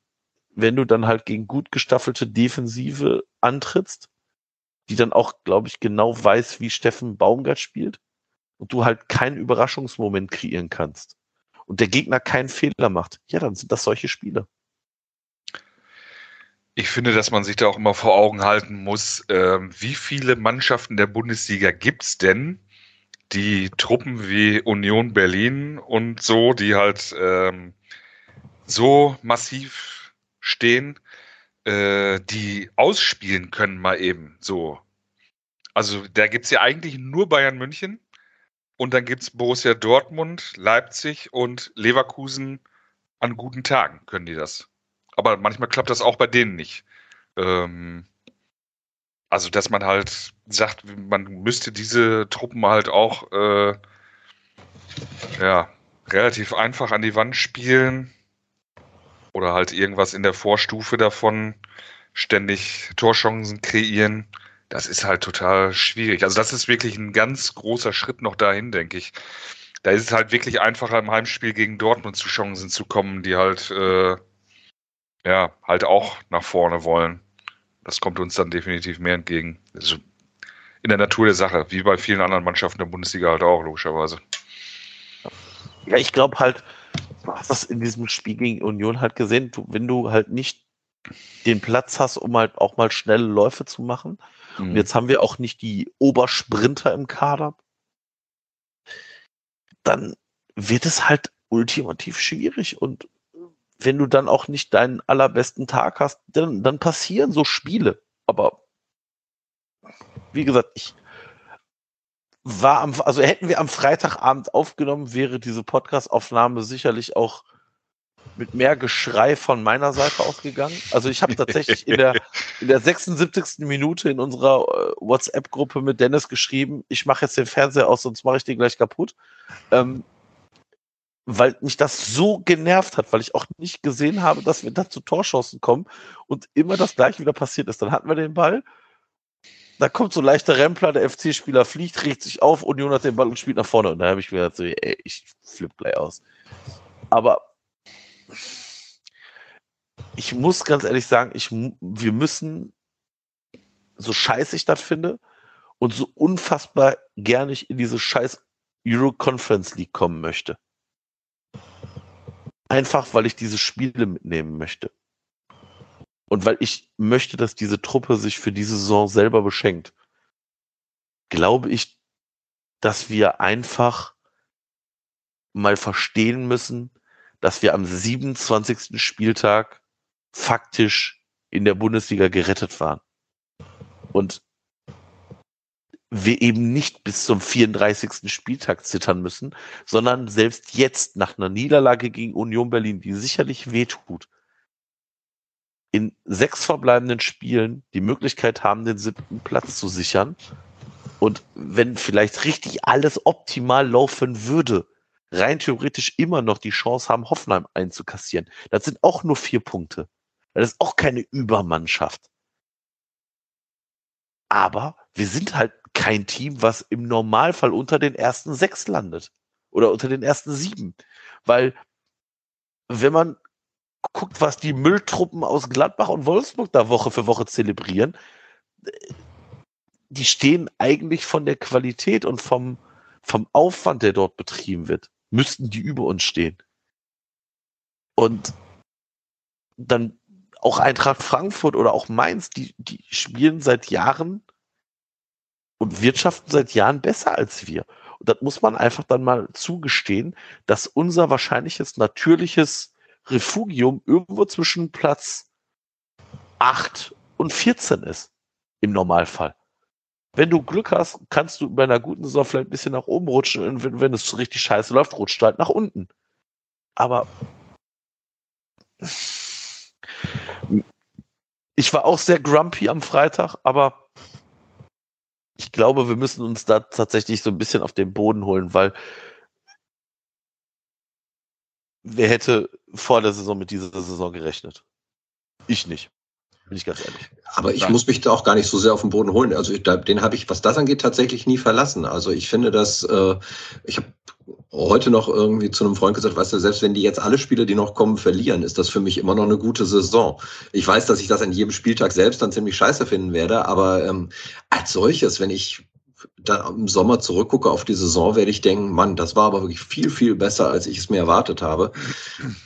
wenn du dann halt gegen gut gestaffelte Defensive antrittst, die dann auch, glaube ich, genau weiß, wie Steffen Baumgart spielt, und du halt keinen Überraschungsmoment kreieren kannst, und der Gegner keinen Fehler macht, ja, dann sind das solche Spiele. Ich finde, dass man sich da auch immer vor Augen halten muss, äh, wie viele Mannschaften der Bundesliga gibt es denn, die Truppen wie Union Berlin und so, die halt ähm, so massiv stehen, äh, die ausspielen können mal eben so. Also da gibt es ja eigentlich nur Bayern München und dann gibt es Borussia Dortmund, Leipzig und Leverkusen an guten Tagen können die das. Aber manchmal klappt das auch bei denen nicht. Ähm, also, dass man halt sagt, man müsste diese Truppen halt auch äh, ja, relativ einfach an die Wand spielen oder halt irgendwas in der Vorstufe davon ständig Torchancen kreieren das ist halt total schwierig. Also das ist wirklich ein ganz großer Schritt noch dahin, denke ich. Da ist es halt wirklich einfacher im Heimspiel gegen Dortmund zu Chancen zu kommen, die halt äh, ja halt auch nach vorne wollen. Das kommt uns dann definitiv mehr entgegen. Also in der Natur der Sache, wie bei vielen anderen Mannschaften der Bundesliga halt auch, logischerweise. Ja, ich glaube halt, du hast das in diesem Spiel gegen Union halt gesehen, du, wenn du halt nicht den Platz hast, um halt auch mal schnelle Läufe zu machen. Mhm. Und jetzt haben wir auch nicht die Obersprinter im Kader. Dann wird es halt ultimativ schwierig. Und wenn du dann auch nicht deinen allerbesten Tag hast, dann, dann passieren so Spiele. Aber wie gesagt, ich war am, also hätten wir am Freitagabend aufgenommen, wäre diese Podcast-Aufnahme sicherlich auch mit mehr Geschrei von meiner Seite ausgegangen. Also ich habe tatsächlich in der, in der 76. Minute in unserer äh, WhatsApp-Gruppe mit Dennis geschrieben, ich mache jetzt den Fernseher aus, sonst mache ich den gleich kaputt. Ähm, weil mich das so genervt hat, weil ich auch nicht gesehen habe, dass wir da zu Torschancen kommen und immer das gleiche wieder passiert ist. Dann hatten wir den Ball, da kommt so ein leichter Rempler, der FC-Spieler fliegt, regt sich auf, Union hat den Ball und spielt nach vorne. Und da habe ich mir gedacht, so, ey, ich flipp gleich aus. Aber ich muss ganz ehrlich sagen, ich, wir müssen, so scheiße ich das finde, und so unfassbar gerne ich in diese scheiß Euro Conference League kommen möchte. Einfach, weil ich diese Spiele mitnehmen möchte. Und weil ich möchte, dass diese Truppe sich für diese Saison selber beschenkt, glaube ich, dass wir einfach mal verstehen müssen, dass wir am 27. Spieltag faktisch in der Bundesliga gerettet waren. Und wir eben nicht bis zum 34. Spieltag zittern müssen, sondern selbst jetzt nach einer Niederlage gegen Union Berlin, die sicherlich wehtut, in sechs verbleibenden Spielen die Möglichkeit haben, den siebten Platz zu sichern. Und wenn vielleicht richtig alles optimal laufen würde, rein theoretisch immer noch die Chance haben, Hoffenheim einzukassieren. Das sind auch nur vier Punkte. Das ist auch keine Übermannschaft. Aber wir sind halt kein Team, was im Normalfall unter den ersten sechs landet. Oder unter den ersten sieben. Weil, wenn man guckt, was die Mülltruppen aus Gladbach und Wolfsburg da Woche für Woche zelebrieren, die stehen eigentlich von der Qualität und vom, vom Aufwand, der dort betrieben wird, müssten die über uns stehen. Und dann auch Eintracht Frankfurt oder auch Mainz, die, die spielen seit Jahren und wirtschaften seit Jahren besser als wir. Und das muss man einfach dann mal zugestehen, dass unser wahrscheinliches natürliches Refugium irgendwo zwischen Platz 8 und 14 ist. Im Normalfall. Wenn du Glück hast, kannst du bei einer guten Saison vielleicht ein bisschen nach oben rutschen und wenn, wenn es richtig scheiße läuft, rutscht du halt nach unten. Aber ich war auch sehr grumpy am Freitag, aber ich glaube, wir müssen uns da tatsächlich so ein bisschen auf den Boden holen, weil wer hätte vor der Saison mit dieser Saison gerechnet? Ich nicht. Bin ich ganz ehrlich. Aber ich muss mich da auch gar nicht so sehr auf den Boden holen. Also ich, da, den habe ich, was das angeht, tatsächlich nie verlassen. Also ich finde, dass äh, ich habe heute noch irgendwie zu einem Freund gesagt, weißt du, selbst wenn die jetzt alle Spiele, die noch kommen, verlieren, ist das für mich immer noch eine gute Saison. Ich weiß, dass ich das an jedem Spieltag selbst dann ziemlich scheiße finden werde, aber ähm, als solches, wenn ich da im Sommer zurückgucke auf die Saison, werde ich denken, Mann, das war aber wirklich viel, viel besser, als ich es mir erwartet habe.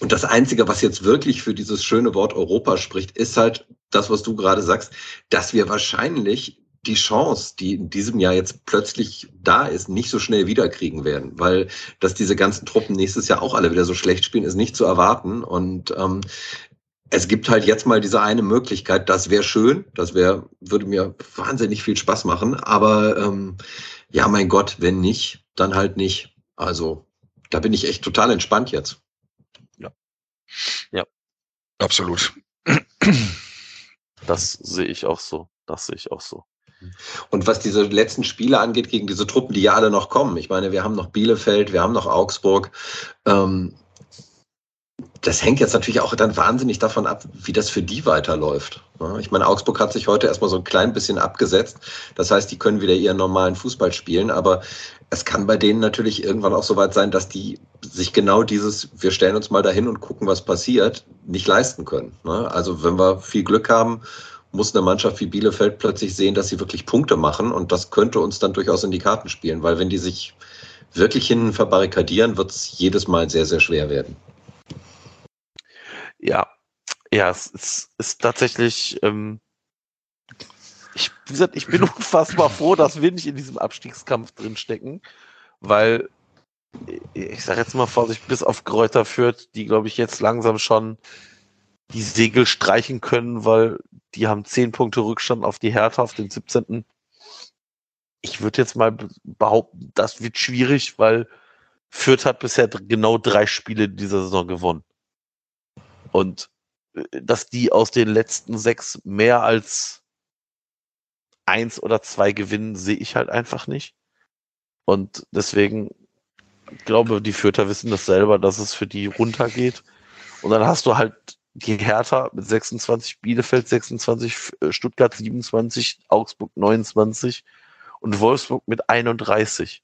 Und das Einzige, was jetzt wirklich für dieses schöne Wort Europa spricht, ist halt das, was du gerade sagst, dass wir wahrscheinlich die Chance, die in diesem Jahr jetzt plötzlich da ist, nicht so schnell wiederkriegen werden, weil dass diese ganzen Truppen nächstes Jahr auch alle wieder so schlecht spielen, ist nicht zu erwarten. Und ähm, es gibt halt jetzt mal diese eine Möglichkeit, das wäre schön, das wäre, würde mir wahnsinnig viel Spaß machen, aber ähm, ja, mein Gott, wenn nicht, dann halt nicht. Also da bin ich echt total entspannt jetzt. Ja. Ja. Absolut. Das sehe ich auch so. Das sehe ich auch so. Und was diese letzten Spiele angeht, gegen diese Truppen, die ja alle noch kommen. Ich meine, wir haben noch Bielefeld, wir haben noch Augsburg. Ähm, das hängt jetzt natürlich auch dann wahnsinnig davon ab, wie das für die weiterläuft. Ich meine, Augsburg hat sich heute erstmal so ein klein bisschen abgesetzt. Das heißt, die können wieder ihren normalen Fußball spielen. Aber es kann bei denen natürlich irgendwann auch so weit sein, dass die sich genau dieses, wir stellen uns mal dahin und gucken, was passiert, nicht leisten können. Also wenn wir viel Glück haben, muss eine Mannschaft wie Bielefeld plötzlich sehen, dass sie wirklich Punkte machen. Und das könnte uns dann durchaus in die Karten spielen. Weil wenn die sich wirklich hinten verbarrikadieren, wird es jedes Mal sehr, sehr schwer werden. Ja, Ja, es ist, ist tatsächlich, ähm, ich, wie gesagt, ich bin unfassbar froh, dass wir nicht in diesem Abstiegskampf drinstecken, weil ich sage jetzt mal vorsichtig, bis auf Kräuter führt, die glaube ich jetzt langsam schon die Segel streichen können, weil die haben zehn Punkte Rückstand auf die Hertha auf den 17. Ich würde jetzt mal behaupten, das wird schwierig, weil Fürth hat bisher genau drei Spiele dieser Saison gewonnen. Und äh, dass die aus den letzten sechs mehr als eins oder zwei gewinnen, sehe ich halt einfach nicht. Und deswegen glaube, die Fürther wissen das selber, dass es für die runtergeht. Und dann hast du halt die Hertha mit 26, Bielefeld 26, äh, Stuttgart 27, Augsburg 29 und Wolfsburg mit 31.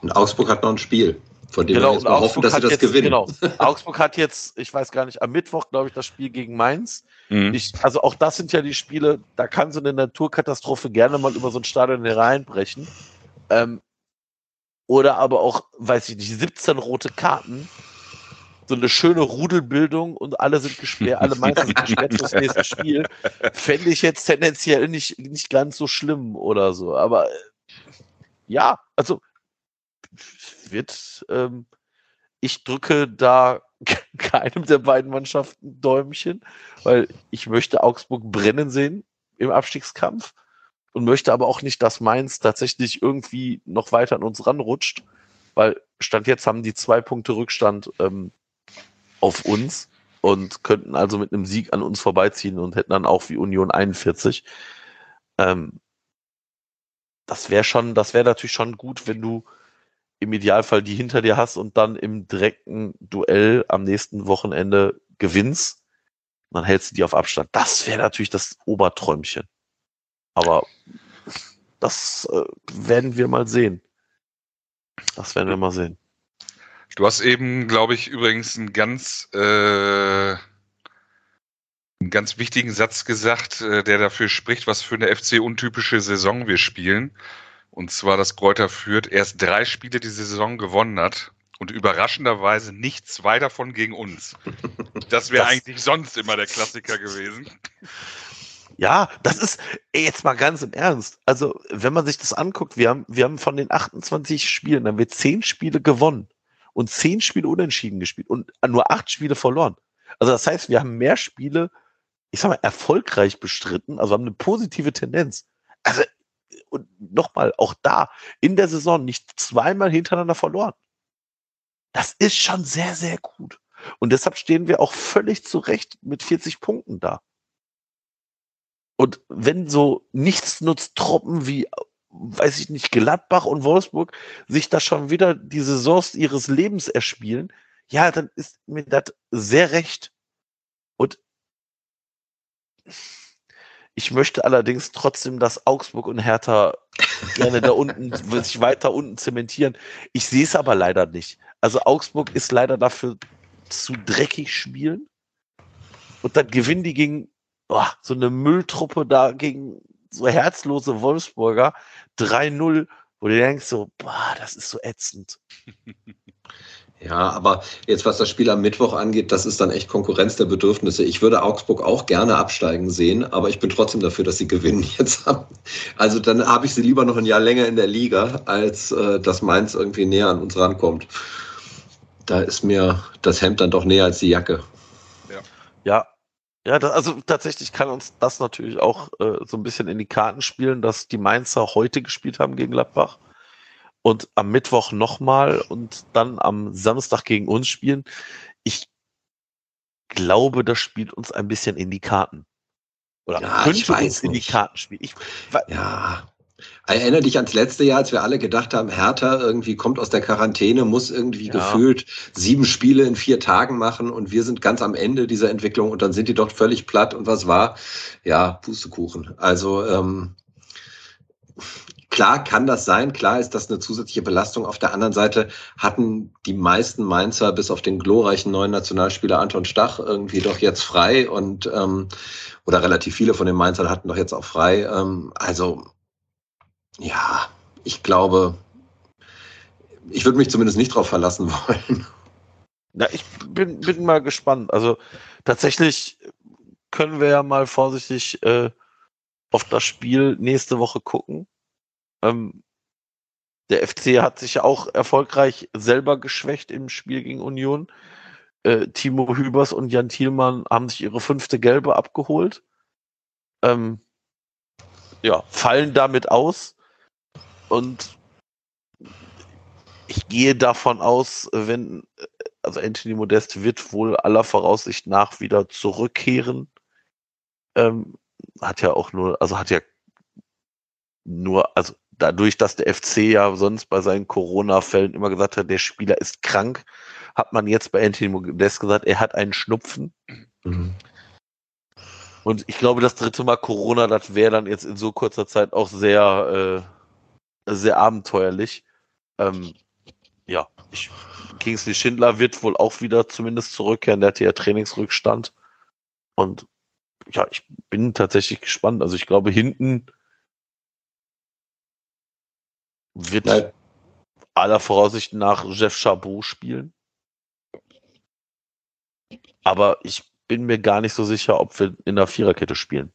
Und Augsburg hat noch ein Spiel, von dem Genau, wir jetzt mal hoffen, dass sie das jetzt, gewinnen. Genau. Augsburg hat jetzt, ich weiß gar nicht, am Mittwoch, glaube ich, das Spiel gegen Mainz. Mhm. Ich, also auch das sind ja die Spiele, da kann so eine Naturkatastrophe gerne mal über so ein Stadion hereinbrechen. Ähm, oder aber auch, weiß ich nicht, 17 rote Karten, so eine schöne Rudelbildung und alle sind gesperrt, alle Mainzer sind gesperrt fürs nächste Spiel. Fände ich jetzt tendenziell nicht, nicht ganz so schlimm oder so. Aber ja, also wird, ähm, ich drücke da keinem der beiden Mannschaften Däumchen, weil ich möchte Augsburg brennen sehen im Abstiegskampf und möchte aber auch nicht, dass Mainz tatsächlich irgendwie noch weiter an uns ranrutscht, weil Stand jetzt haben die zwei Punkte Rückstand ähm, auf uns und könnten also mit einem Sieg an uns vorbeiziehen und hätten dann auch wie Union 41. Ähm, das wäre schon, das wäre natürlich schon gut, wenn du im Idealfall die hinter dir hast und dann im direkten Duell am nächsten Wochenende gewinnst. Dann hältst du die auf Abstand. Das wäre natürlich das Oberträumchen. Aber das äh, werden wir mal sehen. Das werden wir mal sehen. Du hast eben, glaube ich, übrigens einen ganz, äh, einen ganz wichtigen Satz gesagt, äh, der dafür spricht, was für eine FC-untypische Saison wir spielen. Und zwar, dass Kräuter führt, erst drei Spiele die Saison gewonnen hat und überraschenderweise nicht zwei davon gegen uns. Das wäre eigentlich sonst immer der Klassiker gewesen. Ja, das ist ey, jetzt mal ganz im Ernst. Also, wenn man sich das anguckt, wir haben, wir haben von den 28 Spielen, haben wir 10 Spiele gewonnen und 10 Spiele unentschieden gespielt und nur 8 Spiele verloren. Also, das heißt, wir haben mehr Spiele, ich sag mal, erfolgreich bestritten, also haben eine positive Tendenz. Also, und nochmal, auch da in der Saison nicht zweimal hintereinander verloren. Das ist schon sehr, sehr gut. Und deshalb stehen wir auch völlig zu Recht mit 40 Punkten da. Und wenn so Nichtsnutztruppen wie, weiß ich nicht, Gladbach und Wolfsburg sich da schon wieder die Saisons ihres Lebens erspielen, ja, dann ist mir das sehr recht. Und ich möchte allerdings trotzdem, dass Augsburg und Hertha gerne da unten, sich weiter unten zementieren. Ich sehe es aber leider nicht. Also Augsburg ist leider dafür zu dreckig spielen. Und dann gewinnen die gegen oh, so eine Mülltruppe da gegen so herzlose Wolfsburger 3-0, wo du denkst so, boah, das ist so ätzend. Ja, aber jetzt, was das Spiel am Mittwoch angeht, das ist dann echt Konkurrenz der Bedürfnisse. Ich würde Augsburg auch gerne absteigen sehen, aber ich bin trotzdem dafür, dass sie gewinnen jetzt haben. Also dann habe ich sie lieber noch ein Jahr länger in der Liga, als äh, dass Mainz irgendwie näher an uns rankommt. Da ist mir das Hemd dann doch näher als die Jacke. Ja, ja, das, also tatsächlich kann uns das natürlich auch äh, so ein bisschen in die Karten spielen, dass die Mainzer heute gespielt haben gegen Gladbach und am Mittwoch nochmal und dann am Samstag gegen uns spielen. Ich glaube, das spielt uns ein bisschen in die Karten. Oder Ja, ich könnte weiß uns in die. Karten spielen. Ich, Ja. Erinnere dich ans letzte Jahr, als wir alle gedacht haben, Hertha irgendwie kommt aus der Quarantäne, muss irgendwie Ja. gefühlt sieben Spiele in vier Tagen machen und wir sind ganz am Ende dieser Entwicklung und dann sind die doch völlig platt und was war? Ja, Pustekuchen. Also ähm, klar kann das sein, klar ist das eine zusätzliche Belastung. Auf der anderen Seite hatten die meisten Mainzer bis auf den glorreichen neuen Nationalspieler Anton Stach irgendwie doch jetzt frei und ähm, oder relativ viele von den Mainzern hatten doch jetzt auch frei. Ähm, also ja, ich glaube, ich würde mich zumindest nicht darauf verlassen wollen. Na, ich bin, bin mal gespannt. Also tatsächlich können wir ja mal vorsichtig äh, auf das Spiel nächste Woche gucken. Ähm, der FC hat sich ja auch erfolgreich selber geschwächt im Spiel gegen Union. Äh, Timo Hübers und Jan Thielmann haben sich ihre fünfte Gelbe abgeholt. Ähm, ja, fallen damit aus. Und ich gehe davon aus, wenn, also Anthony Modest wird wohl aller Voraussicht nach wieder zurückkehren. Ähm, hat ja auch nur, also hat ja nur, also dadurch, dass der FC ja sonst bei seinen Corona-Fällen immer gesagt hat, der Spieler ist krank, hat man jetzt bei Anthony Modest gesagt, er hat einen Schnupfen. Mhm. Und ich glaube, das dritte Mal Corona, das wäre dann jetzt in so kurzer Zeit auch sehr, äh, sehr abenteuerlich. Ähm, ja, ich, Kingsley Schindler wird wohl auch wieder zumindest zurückkehren. Der hatte ja Trainingsrückstand. Und ja, ich bin tatsächlich gespannt. Also ich glaube, hinten wird Nein. aller Voraussicht nach Jeff Chabot spielen. Aber ich bin mir gar nicht so sicher, ob wir in der Viererkette spielen.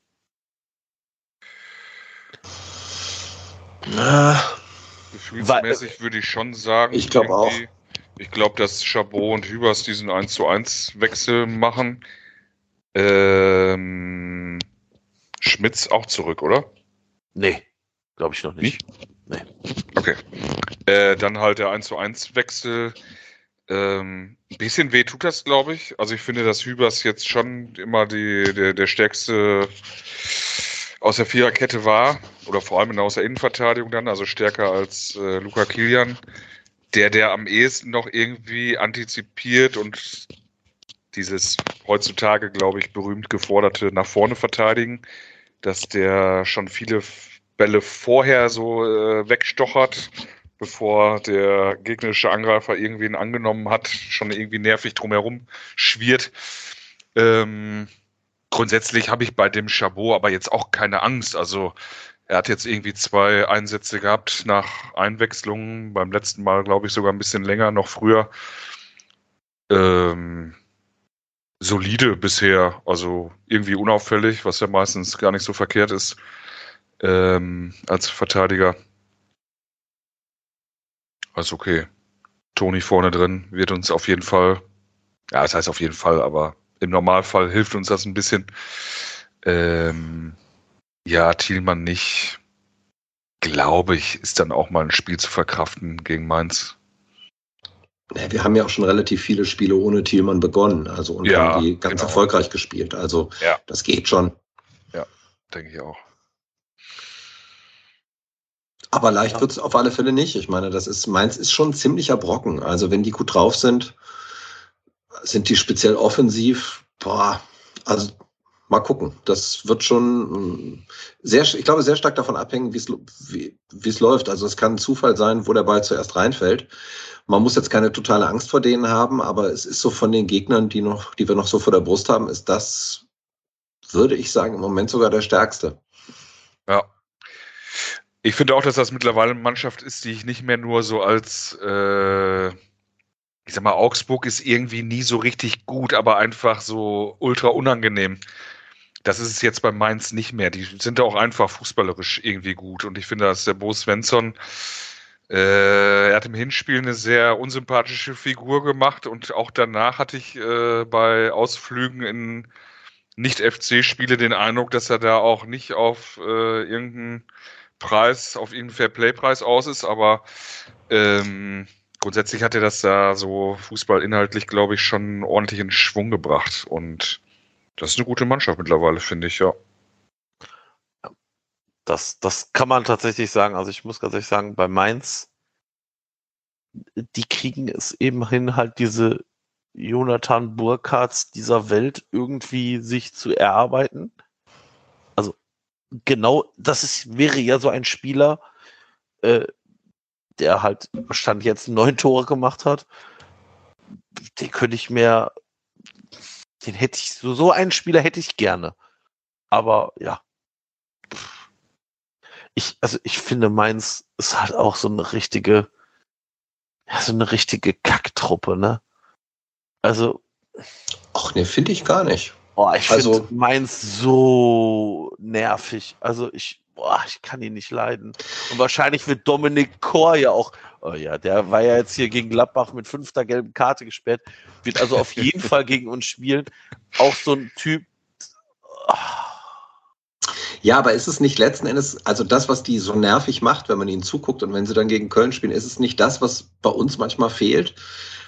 Gefühlsmäßig würde ich schon sagen. Ich glaube auch. Ich glaube, dass Chabot und Hübers diesen 1 zu 1 Wechsel machen. Ähm, Schmitz auch zurück, oder? Nee, glaube ich noch nicht. Nee. Okay. Äh, dann halt der 1 zu 1 Wechsel. Ähm, ein bisschen weh tut das, glaube ich. Also ich finde, dass Hübers jetzt schon immer die, der, der stärkste aus der Viererkette war, oder vor allem aus der Innenverteidigung dann, also stärker als äh, Luca Kilian, der, der am ehesten noch irgendwie antizipiert und dieses heutzutage, glaube ich, berühmt geforderte nach vorne verteidigen, dass der schon viele Bälle vorher so äh, wegstochert bevor der gegnerische Angreifer irgendwen angenommen hat, schon irgendwie nervig drumherum schwirrt. Ähm, grundsätzlich habe ich bei dem Chabot aber jetzt auch keine Angst. Also er hat jetzt irgendwie zwei Einsätze gehabt nach Einwechslungen. Beim letzten Mal, glaube ich, sogar ein bisschen länger, noch früher. Ähm, solide bisher, also irgendwie unauffällig, was ja meistens gar nicht so verkehrt ist ähm, als Verteidiger. Also okay. Toni vorne drin wird uns auf jeden Fall, ja, das heißt auf jeden Fall, aber im Normalfall hilft uns das ein bisschen. Ähm, ja, Thielmann nicht. Glaube ich, ist dann auch mal ein Spiel zu verkraften gegen Mainz. Ja, wir haben ja auch schon relativ viele Spiele ohne Thielmann begonnen, also und ja, haben die ganz genau. erfolgreich gespielt. Also ja. das geht schon. Ja, denke ich auch. Aber leicht ja. wird es auf alle Fälle nicht. Ich meine, das ist, Mainz ist schon ein ziemlicher Brocken. Also wenn die gut drauf sind, sind die speziell offensiv, boah, also mal gucken. Das wird schon mm, sehr, ich glaube, sehr stark davon abhängen, wie's, wie es läuft. Also es kann ein Zufall sein, wo der Ball zuerst reinfällt. Man muss jetzt keine totale Angst vor denen haben, aber es ist so von den Gegnern, die noch, die wir noch so vor der Brust haben, ist das, würde ich sagen, im Moment sogar der stärkste. Ja, ich finde auch, dass das mittlerweile eine Mannschaft ist, die ich nicht mehr nur so als, äh, ich sag mal, Augsburg ist irgendwie nie so richtig gut, aber einfach so ultra unangenehm. Das ist es jetzt bei Mainz nicht mehr. Die sind da auch einfach fußballerisch irgendwie gut. Und ich finde, dass der Bo Svensson, äh, er hat im Hinspiel eine sehr unsympathische Figur gemacht und auch danach hatte ich äh, bei Ausflügen in Nicht-FC-Spiele den Eindruck, dass er da auch nicht auf äh, irgendeinen Preis auf ihn Fair-Play-Preis aus ist, aber ähm, grundsätzlich hat er das da so fußballinhaltlich, glaube ich, schon ordentlich in Schwung gebracht. Und das ist eine gute Mannschaft mittlerweile, finde ich, ja. Das, das kann man tatsächlich sagen. Also ich muss ganz ehrlich sagen, bei Mainz, die kriegen es eben hin, halt diese Jonathan Burkhards dieser Welt irgendwie sich zu erarbeiten genau, das ist, wäre ja so ein Spieler, äh, der halt Stand jetzt neun Tore gemacht hat. Den könnte ich mir, den hätte ich, so, so einen Spieler hätte ich gerne. Aber ja. Ich, also ich finde, Mainz ist halt auch so eine richtige, ja, so eine richtige Kacktruppe, ne? Also. Ach nee, finde ich gar nicht. Oh, ich Also- finde Mainz so nervig. Also ich, boah, ich kann ihn nicht leiden. Und wahrscheinlich wird Dominik Kor ja auch, oh ja, der war ja jetzt hier gegen Gladbach mit fünfter gelben Karte gesperrt, wird also auf jeden Fall gegen uns spielen. Auch so ein Typ. ah, Ja, aber ist es nicht letzten Endes, also das, was die so nervig macht, wenn man ihnen zuguckt und wenn sie dann gegen Köln spielen, ist es nicht das, was bei uns manchmal fehlt?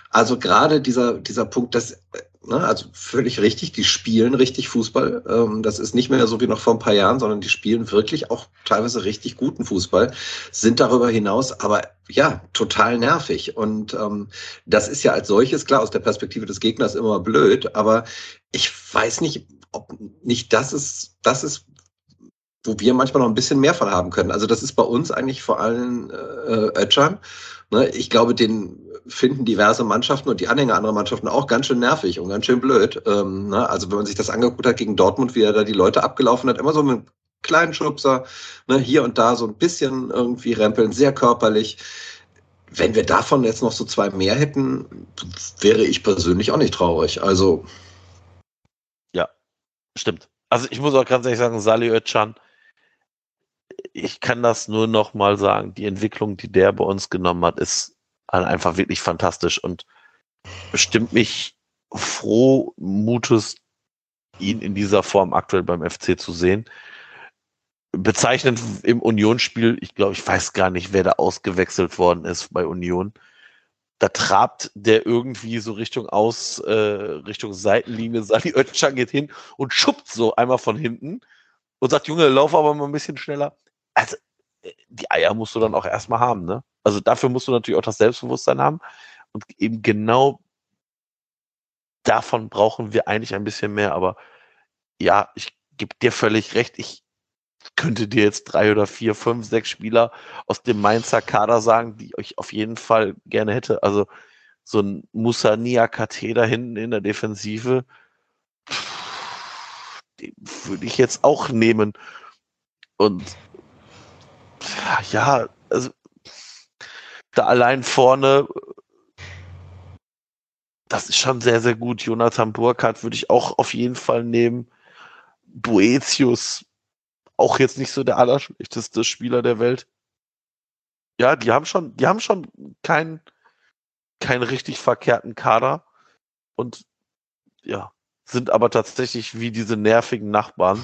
Also gerade dieser, dieser Punkt, dass, also völlig richtig, die spielen richtig Fußball. Ähm, das ist nicht mehr so wie noch vor ein paar Jahren, sondern die spielen wirklich auch teilweise richtig guten Fußball, sind darüber hinaus aber ja total nervig. Und ähm, das ist ja als solches, klar, aus der Perspektive des Gegners immer blöd, aber ich weiß nicht, ob nicht das ist, das ist, wo wir manchmal noch ein bisschen mehr von haben können. Also das ist bei uns eigentlich vor allem äh, Ötschern. Ne? Ich glaube, den finden diverse Mannschaften und die Anhänger anderer Mannschaften auch ganz schön nervig und ganz schön blöd. Ähm, ne? Also wenn man sich das angeguckt hat gegen Dortmund, wie er da die Leute abgelaufen hat, immer so mit einem kleinen Schubser, ne? hier und da so ein bisschen irgendwie rempeln, sehr körperlich. Wenn wir davon jetzt noch so zwei mehr hätten, wäre ich persönlich auch nicht traurig. Also Stimmt. Also ich muss auch ganz ehrlich sagen, Sali Özcan, ich kann das nur noch mal sagen, die Entwicklung, die der bei uns genommen hat, ist halt einfach wirklich fantastisch und bestimmt mich froh Mutes, ihn in dieser Form aktuell beim FC zu sehen. Bezeichnend im Unionsspiel, ich glaube, ich weiß gar nicht, wer da ausgewechselt worden ist bei Union. Da trabt der irgendwie so Richtung Aus, äh, Richtung Seitenlinie. Sali Özcan geht hin und schuppt so einmal von hinten und sagt, Junge, lauf aber mal ein bisschen schneller. Also, äh, die Eier musst du dann auch erstmal haben, ne? Also dafür musst du natürlich auch das Selbstbewusstsein haben. Und eben genau davon brauchen wir eigentlich ein bisschen mehr. Aber ja, ich gebe dir völlig recht. Ich könnte dir jetzt drei oder vier, fünf, sechs Spieler aus dem Mainzer Kader sagen, die ich auf jeden Fall gerne hätte. Also so ein Musa Niakate da hinten in der Defensive, den würde ich jetzt auch nehmen. Und ja, also da allein vorne, das ist schon sehr, sehr gut. Jonathan Burkhardt würde ich auch auf jeden Fall nehmen. Boetius, auch jetzt nicht so der allerschlechteste Spieler der Welt. Ja, die haben schon, die haben schon keinen, keinen richtig verkehrten Kader und ja, sind aber tatsächlich wie diese nervigen Nachbarn,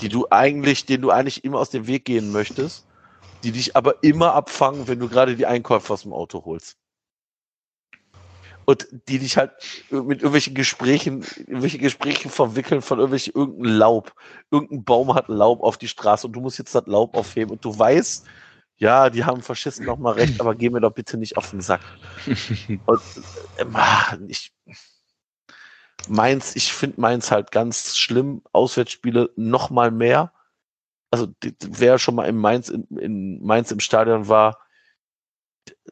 die du eigentlich, denen du eigentlich immer aus dem Weg gehen möchtest, die dich aber immer abfangen, wenn du gerade die Einkäufe aus dem Auto holst. Und die dich halt mit irgendwelchen Gesprächen, irgendwelche Gespräche verwickeln von irgendwelchen irgendein Laub. Irgendein Baum hat Laub auf die Straße und du musst jetzt das Laub aufheben und du weißt, ja, die haben Faschisten noch mal recht, aber geh mir doch bitte nicht auf den Sack. Und äh, ich, Mainz, ich finde Mainz halt ganz schlimm. Auswärtsspiele noch mal mehr. Also wer schon mal in Mainz, in, in Mainz im Stadion war,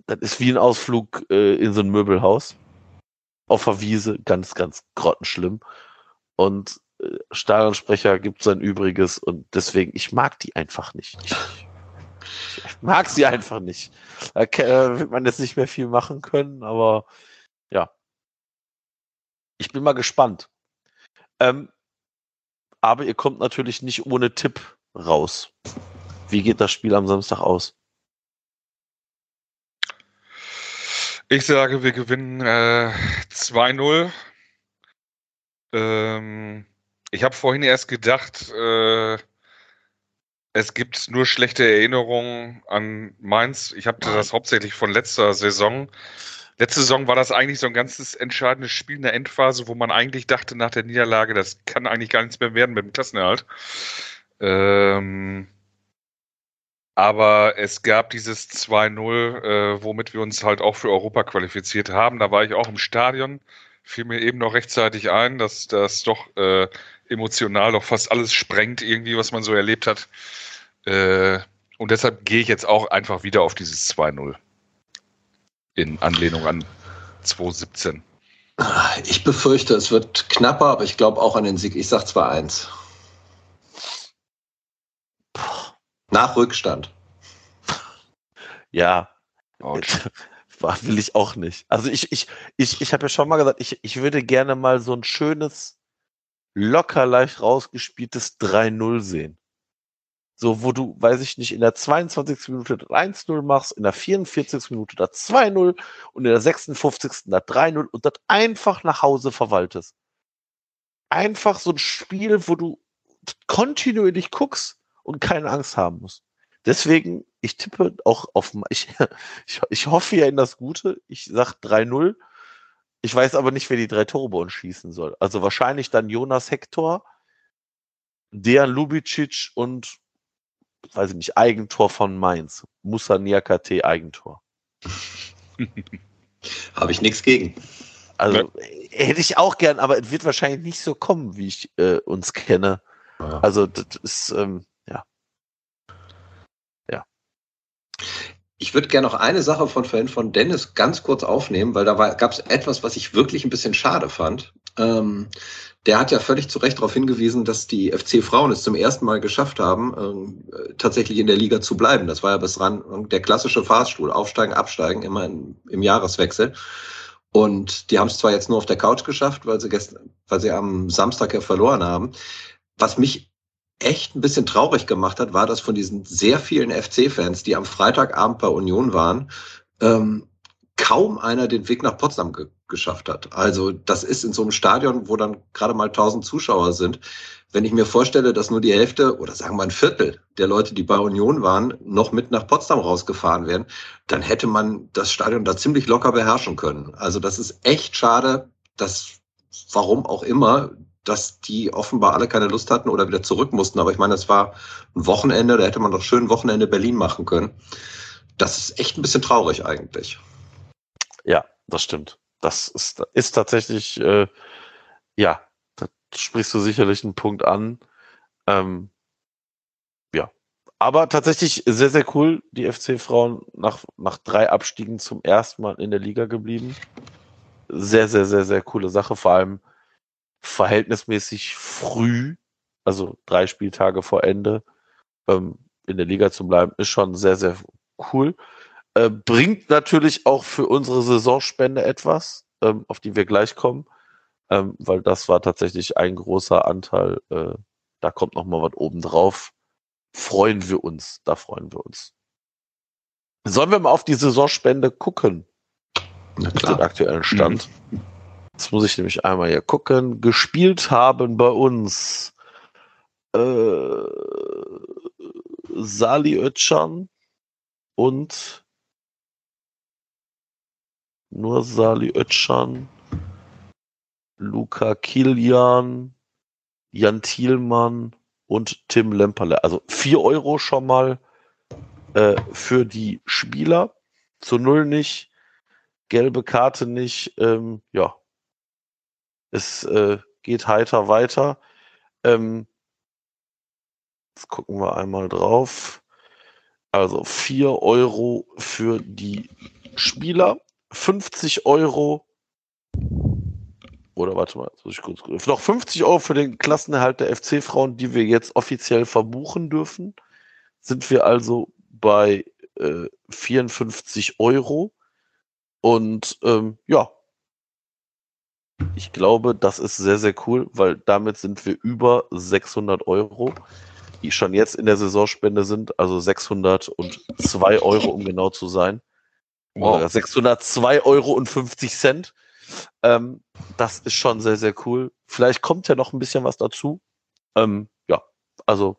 das ist wie ein Ausflug äh, in so ein Möbelhaus. Auf der Wiese, ganz, ganz grottenschlimm. Und äh, Stadionsprecher gibt sein Übriges und deswegen, ich mag die einfach nicht. Ich, mag sie einfach nicht. Da äh, wird man jetzt nicht mehr viel machen können, aber ja. Ich bin mal gespannt. Ähm, aber ihr kommt natürlich nicht ohne Tipp raus. Wie geht das Spiel am Samstag aus? Ich sage, wir gewinnen äh, 2-0. Ähm, ich habe vorhin erst gedacht, äh, es gibt nur schlechte Erinnerungen an Mainz. Ich habe das hauptsächlich von letzter Saison. Letzte Saison war das eigentlich so ein ganzes entscheidendes Spiel in der Endphase, wo man eigentlich dachte nach der Niederlage, das kann eigentlich gar nichts mehr werden mit dem Klassenerhalt. Ähm, aber es gab dieses 2-0, äh, womit wir uns halt auch für Europa qualifiziert haben. Da war ich auch im Stadion. Fiel mir eben noch rechtzeitig ein, dass das doch äh, emotional doch fast alles sprengt, irgendwie, was man so erlebt hat. Äh, und deshalb gehe ich jetzt auch einfach wieder auf dieses 2-0. In Anlehnung an 2017. Ich befürchte, es wird knapper, aber ich glaube auch an den Sieg. Ich sag 2-1. Nach Rückstand. Ja, Autsch. will ich auch nicht. Also ich, ich, ich, ich habe ja schon mal gesagt, ich, ich würde gerne mal so ein schönes, locker leicht rausgespieltes 3-0 sehen. So, wo du, weiß ich nicht, in der 22. Minute 1-0 machst, in der 44. Minute da 2-0 und in der 56. da 3-0 und das einfach nach Hause verwaltest. Einfach so ein Spiel, wo du kontinuierlich guckst und keine Angst haben musst. Deswegen, ich tippe auch auf, ich, ich, ich hoffe ja in das Gute. Ich sag 3-0. Ich weiß aber nicht, wer die drei Tore bei uns schießen soll. Also wahrscheinlich dann Jonas Hector, Dejan Lubicic und, weiß ich nicht, Eigentor von Mainz. Musa Niakate Eigentor. Habe ich nichts gegen. Also hätte ich auch gern, aber es wird wahrscheinlich nicht so kommen, wie ich äh, uns kenne. Ja. Also das ist, ähm, Ich würde gerne noch eine Sache von vorhin von Dennis ganz kurz aufnehmen, weil da gab es etwas, was ich wirklich ein bisschen schade fand. Ähm, der hat ja völlig zu Recht darauf hingewiesen, dass die FC Frauen es zum ersten Mal geschafft haben, ähm, tatsächlich in der Liga zu bleiben. Das war ja bis dran der klassische Fahrstuhl, aufsteigen, absteigen, immer in, im Jahreswechsel. Und die haben es zwar jetzt nur auf der Couch geschafft, weil sie gestern, weil sie am Samstag ja verloren haben. Was mich echt ein bisschen traurig gemacht hat, war, dass von diesen sehr vielen FC-Fans, die am Freitagabend bei Union waren, ähm, kaum einer den Weg nach Potsdam ge geschafft hat. Also das ist in so einem Stadion, wo dann gerade mal 1000 Zuschauer sind. Wenn ich mir vorstelle, dass nur die Hälfte oder sagen wir ein Viertel der Leute, die bei Union waren, noch mit nach Potsdam rausgefahren wären, dann hätte man das Stadion da ziemlich locker beherrschen können. Also das ist echt schade, dass warum auch immer dass die offenbar alle keine Lust hatten oder wieder zurück mussten. Aber ich meine, es war ein Wochenende, da hätte man doch schön Wochenende Berlin machen können. Das ist echt ein bisschen traurig eigentlich. Ja, das stimmt. Das ist, ist tatsächlich, äh, ja, da sprichst du sicherlich einen Punkt an. Ähm, ja, aber tatsächlich sehr, sehr cool. Die FC-Frauen nach, nach drei Abstiegen zum ersten Mal in der Liga geblieben. Sehr, sehr, sehr, sehr coole Sache. Vor allem verhältnismäßig früh, also drei Spieltage vor Ende, ähm, in der Liga zu bleiben, ist schon sehr, sehr cool. Äh, bringt natürlich auch für unsere Saisonspende etwas, ähm, auf die wir gleich kommen, ähm, weil das war tatsächlich ein großer Anteil. Äh, da kommt noch mal was oben drauf. Freuen wir uns, da freuen wir uns. Sollen wir mal auf die Saisonspende gucken? Na Auf den aktuellen Stand. Mhm. Jetzt muss ich nämlich einmal hier gucken. Gespielt haben bei uns äh, Sali Özcan und nur Sali Özcan, Luca Kilian, Jan Thielmann und Tim Lemperle. Also vier Euro schon mal äh, für die Spieler. Zu null nicht. Gelbe Karte nicht. Ähm, ja, es äh, geht heiter weiter. Ähm, jetzt gucken wir einmal drauf. Also 4 Euro für die Spieler, 50 Euro oder warte mal, muss ich kurz, noch 50 Euro für den Klassenerhalt der FC-Frauen, die wir jetzt offiziell verbuchen dürfen. Sind wir also bei äh, 54 Euro. Und ähm, ja, ich glaube, das ist sehr, sehr cool, weil damit sind wir über 600 Euro, die schon jetzt in der Saisonspende sind, also 602 Euro, um genau zu sein. Wow. 602 Euro und 50 Cent. Ähm, das ist schon sehr, sehr cool. Vielleicht kommt ja noch ein bisschen was dazu. Ähm, ja, also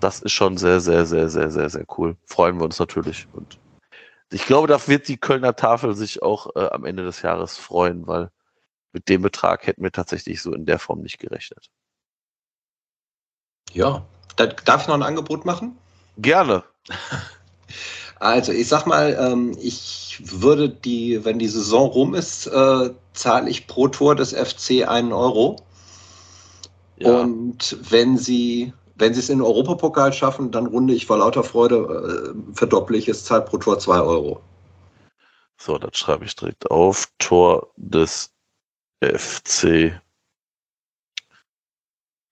das ist schon sehr, sehr, sehr, sehr, sehr, sehr cool. Freuen wir uns natürlich. Und ich glaube, da wird die Kölner Tafel sich auch äh, am Ende des Jahres freuen, weil mit dem Betrag hätten wir tatsächlich so in der Form nicht gerechnet. Ja, darf ich noch ein Angebot machen? Gerne. Also, ich sag mal, ähm, ich würde die, wenn die Saison rum ist, äh, zahle ich pro Tor des FC einen Euro. Ja. Und wenn sie, wenn sie es in den Europapokal schaffen, dann runde ich vor lauter Freude, äh, verdopple ich es, zahle pro Tor zwei Euro. So, das schreibe ich direkt auf. Tor des FC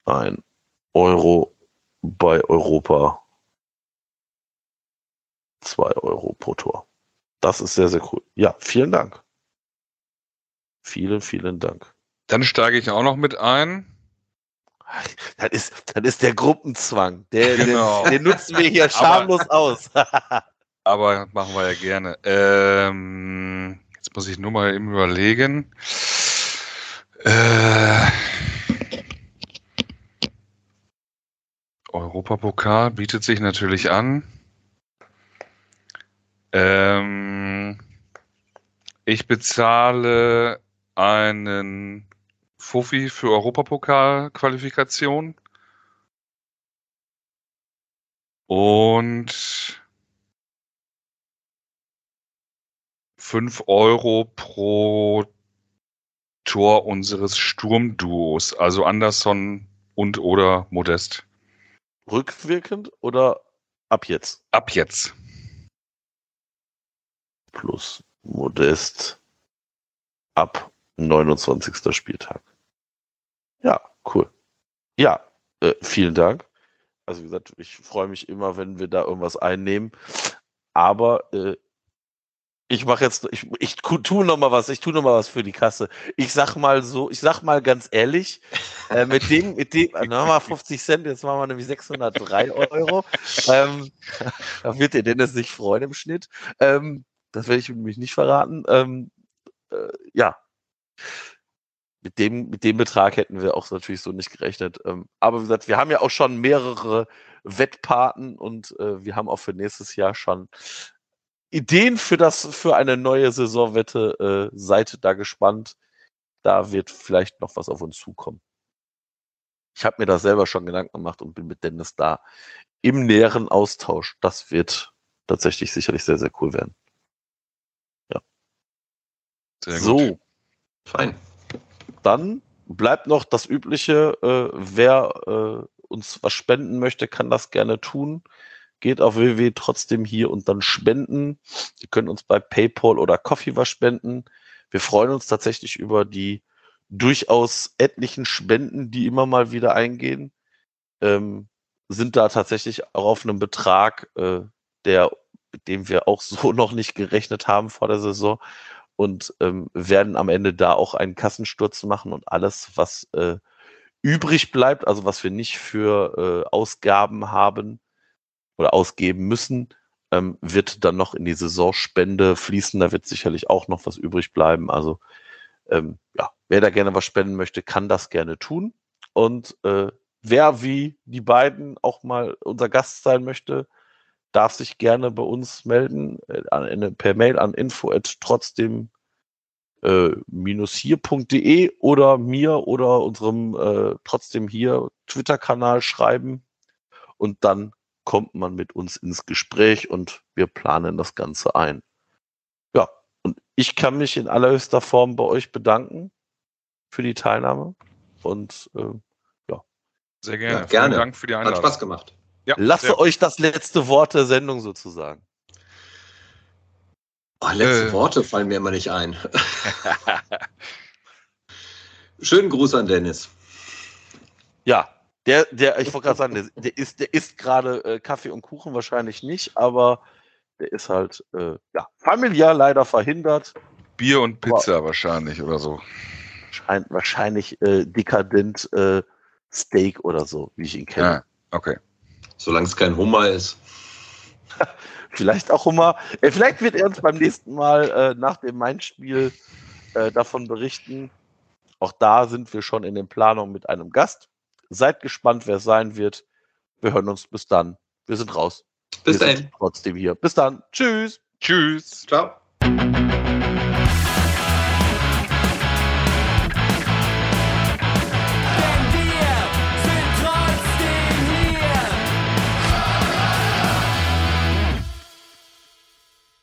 ein Euro bei Europa. Zwei Euro pro Tor. Das ist sehr, sehr cool. Ja, vielen Dank. Vielen, vielen Dank. Dann steige ich auch noch mit ein. Das ist, das ist der Gruppenzwang. Der, Genau. den, den nutzen wir hier schamlos aus. Aber machen wir ja gerne. Ähm, jetzt muss ich nur mal eben überlegen. Äh, Europapokal bietet sich natürlich an. Ähm, ich bezahle einen Fuffi für Europapokal-Qualifikation. Und 5 Euro pro Tor unseres Sturmduos, also Anderson und oder Modest. Rückwirkend oder ab jetzt? Ab jetzt. Plus Modest ab 29. Spieltag. Ja, cool. Ja, äh, vielen Dank. Also wie gesagt, ich freue mich immer, wenn wir da irgendwas einnehmen. Aber äh, ich mache jetzt, ich, ich tu- tu noch mal was, ich tu noch mal was für die Kasse. Ich sag mal so, ich sag mal ganz ehrlich, äh, mit dem, mit dem, äh, nochmal 50 Cent, jetzt machen wir nämlich 603 Euro. Ähm, da wird der Dennis sich freuen im Schnitt. Ähm, das werde ich nämlich nicht verraten. Ähm, äh, ja. Mit dem, mit dem Betrag hätten wir auch natürlich so nicht gerechnet. Ähm, aber wie gesagt, wir haben ja auch schon mehrere Wettpaten und äh, wir haben auch für nächstes Jahr schon Ideen für das, für eine neue Saisonwette. Äh, seid da gespannt. Da wird vielleicht noch was auf uns zukommen. Ich habe mir da selber schon Gedanken gemacht und bin mit Dennis da im näheren Austausch. Das wird tatsächlich sicherlich sehr, sehr cool werden. Sehr gut. so, Fein. dann bleibt noch das Übliche. Äh, wer äh, uns was spenden möchte, kann das gerne tun. Geht auf www trotzdem hier und dann spenden. Ihr könnt uns bei PayPal oder Coffee was spenden. Wir freuen uns tatsächlich über die durchaus etlichen Spenden, die immer mal wieder eingehen. Ähm, sind da tatsächlich auch auf einem Betrag, äh, der, mit dem wir auch so noch nicht gerechnet haben vor der Saison und ähm, werden am Ende da auch einen Kassensturz machen und alles, was äh, übrig bleibt, also was wir nicht für äh, Ausgaben haben oder ausgeben müssen, ähm, wird dann noch in die Saisonspende fließen. Da wird sicherlich auch noch was übrig bleiben. Also ähm, ja, wer da gerne was spenden möchte, kann das gerne tun. Und äh, wer wie die beiden auch mal unser Gast sein möchte, darf sich gerne bei uns melden, äh, an, per Mail an info at trotzdem äh, hier.de oder mir oder unserem äh, trotzdem hier Twitter-Kanal schreiben und dann kommt man mit uns ins Gespräch und wir planen das Ganze ein. Ja, und ich kann mich in allerhöchster Form bei euch bedanken für die Teilnahme und äh, Sehr gerne. Ja, gerne. Vielen Dank für die Hat Einladung. Spaß gemacht. Ja, lasse sehr euch das letzte Wort der Sendung sozusagen. Oh, letzte Äh. Worte fallen mir immer nicht ein. Schönen Gruß an Dennis. Ja, der, der, ich wollte gerade sagen, der, der isst, der isst gerade äh, Kaffee und Kuchen wahrscheinlich nicht, aber der ist halt äh, ja, familiär leider verhindert. Bier und Pizza wahrscheinlich oder so. Scheint wahrscheinlich äh, dekadent äh, Steak oder so, wie ich ihn kenne. Ja, okay. Solange es kein Hummer ist. Vielleicht auch immer. Äh, vielleicht wird er uns beim nächsten Mal äh, nach dem Main-Spiel äh, davon berichten. Auch da sind wir schon in den Planungen mit einem Gast. Seid gespannt, wer es sein wird. Wir hören uns bis dann. Wir sind raus. Bis sind trotzdem hier. Bis dann. Tschüss. Tschüss. Ciao.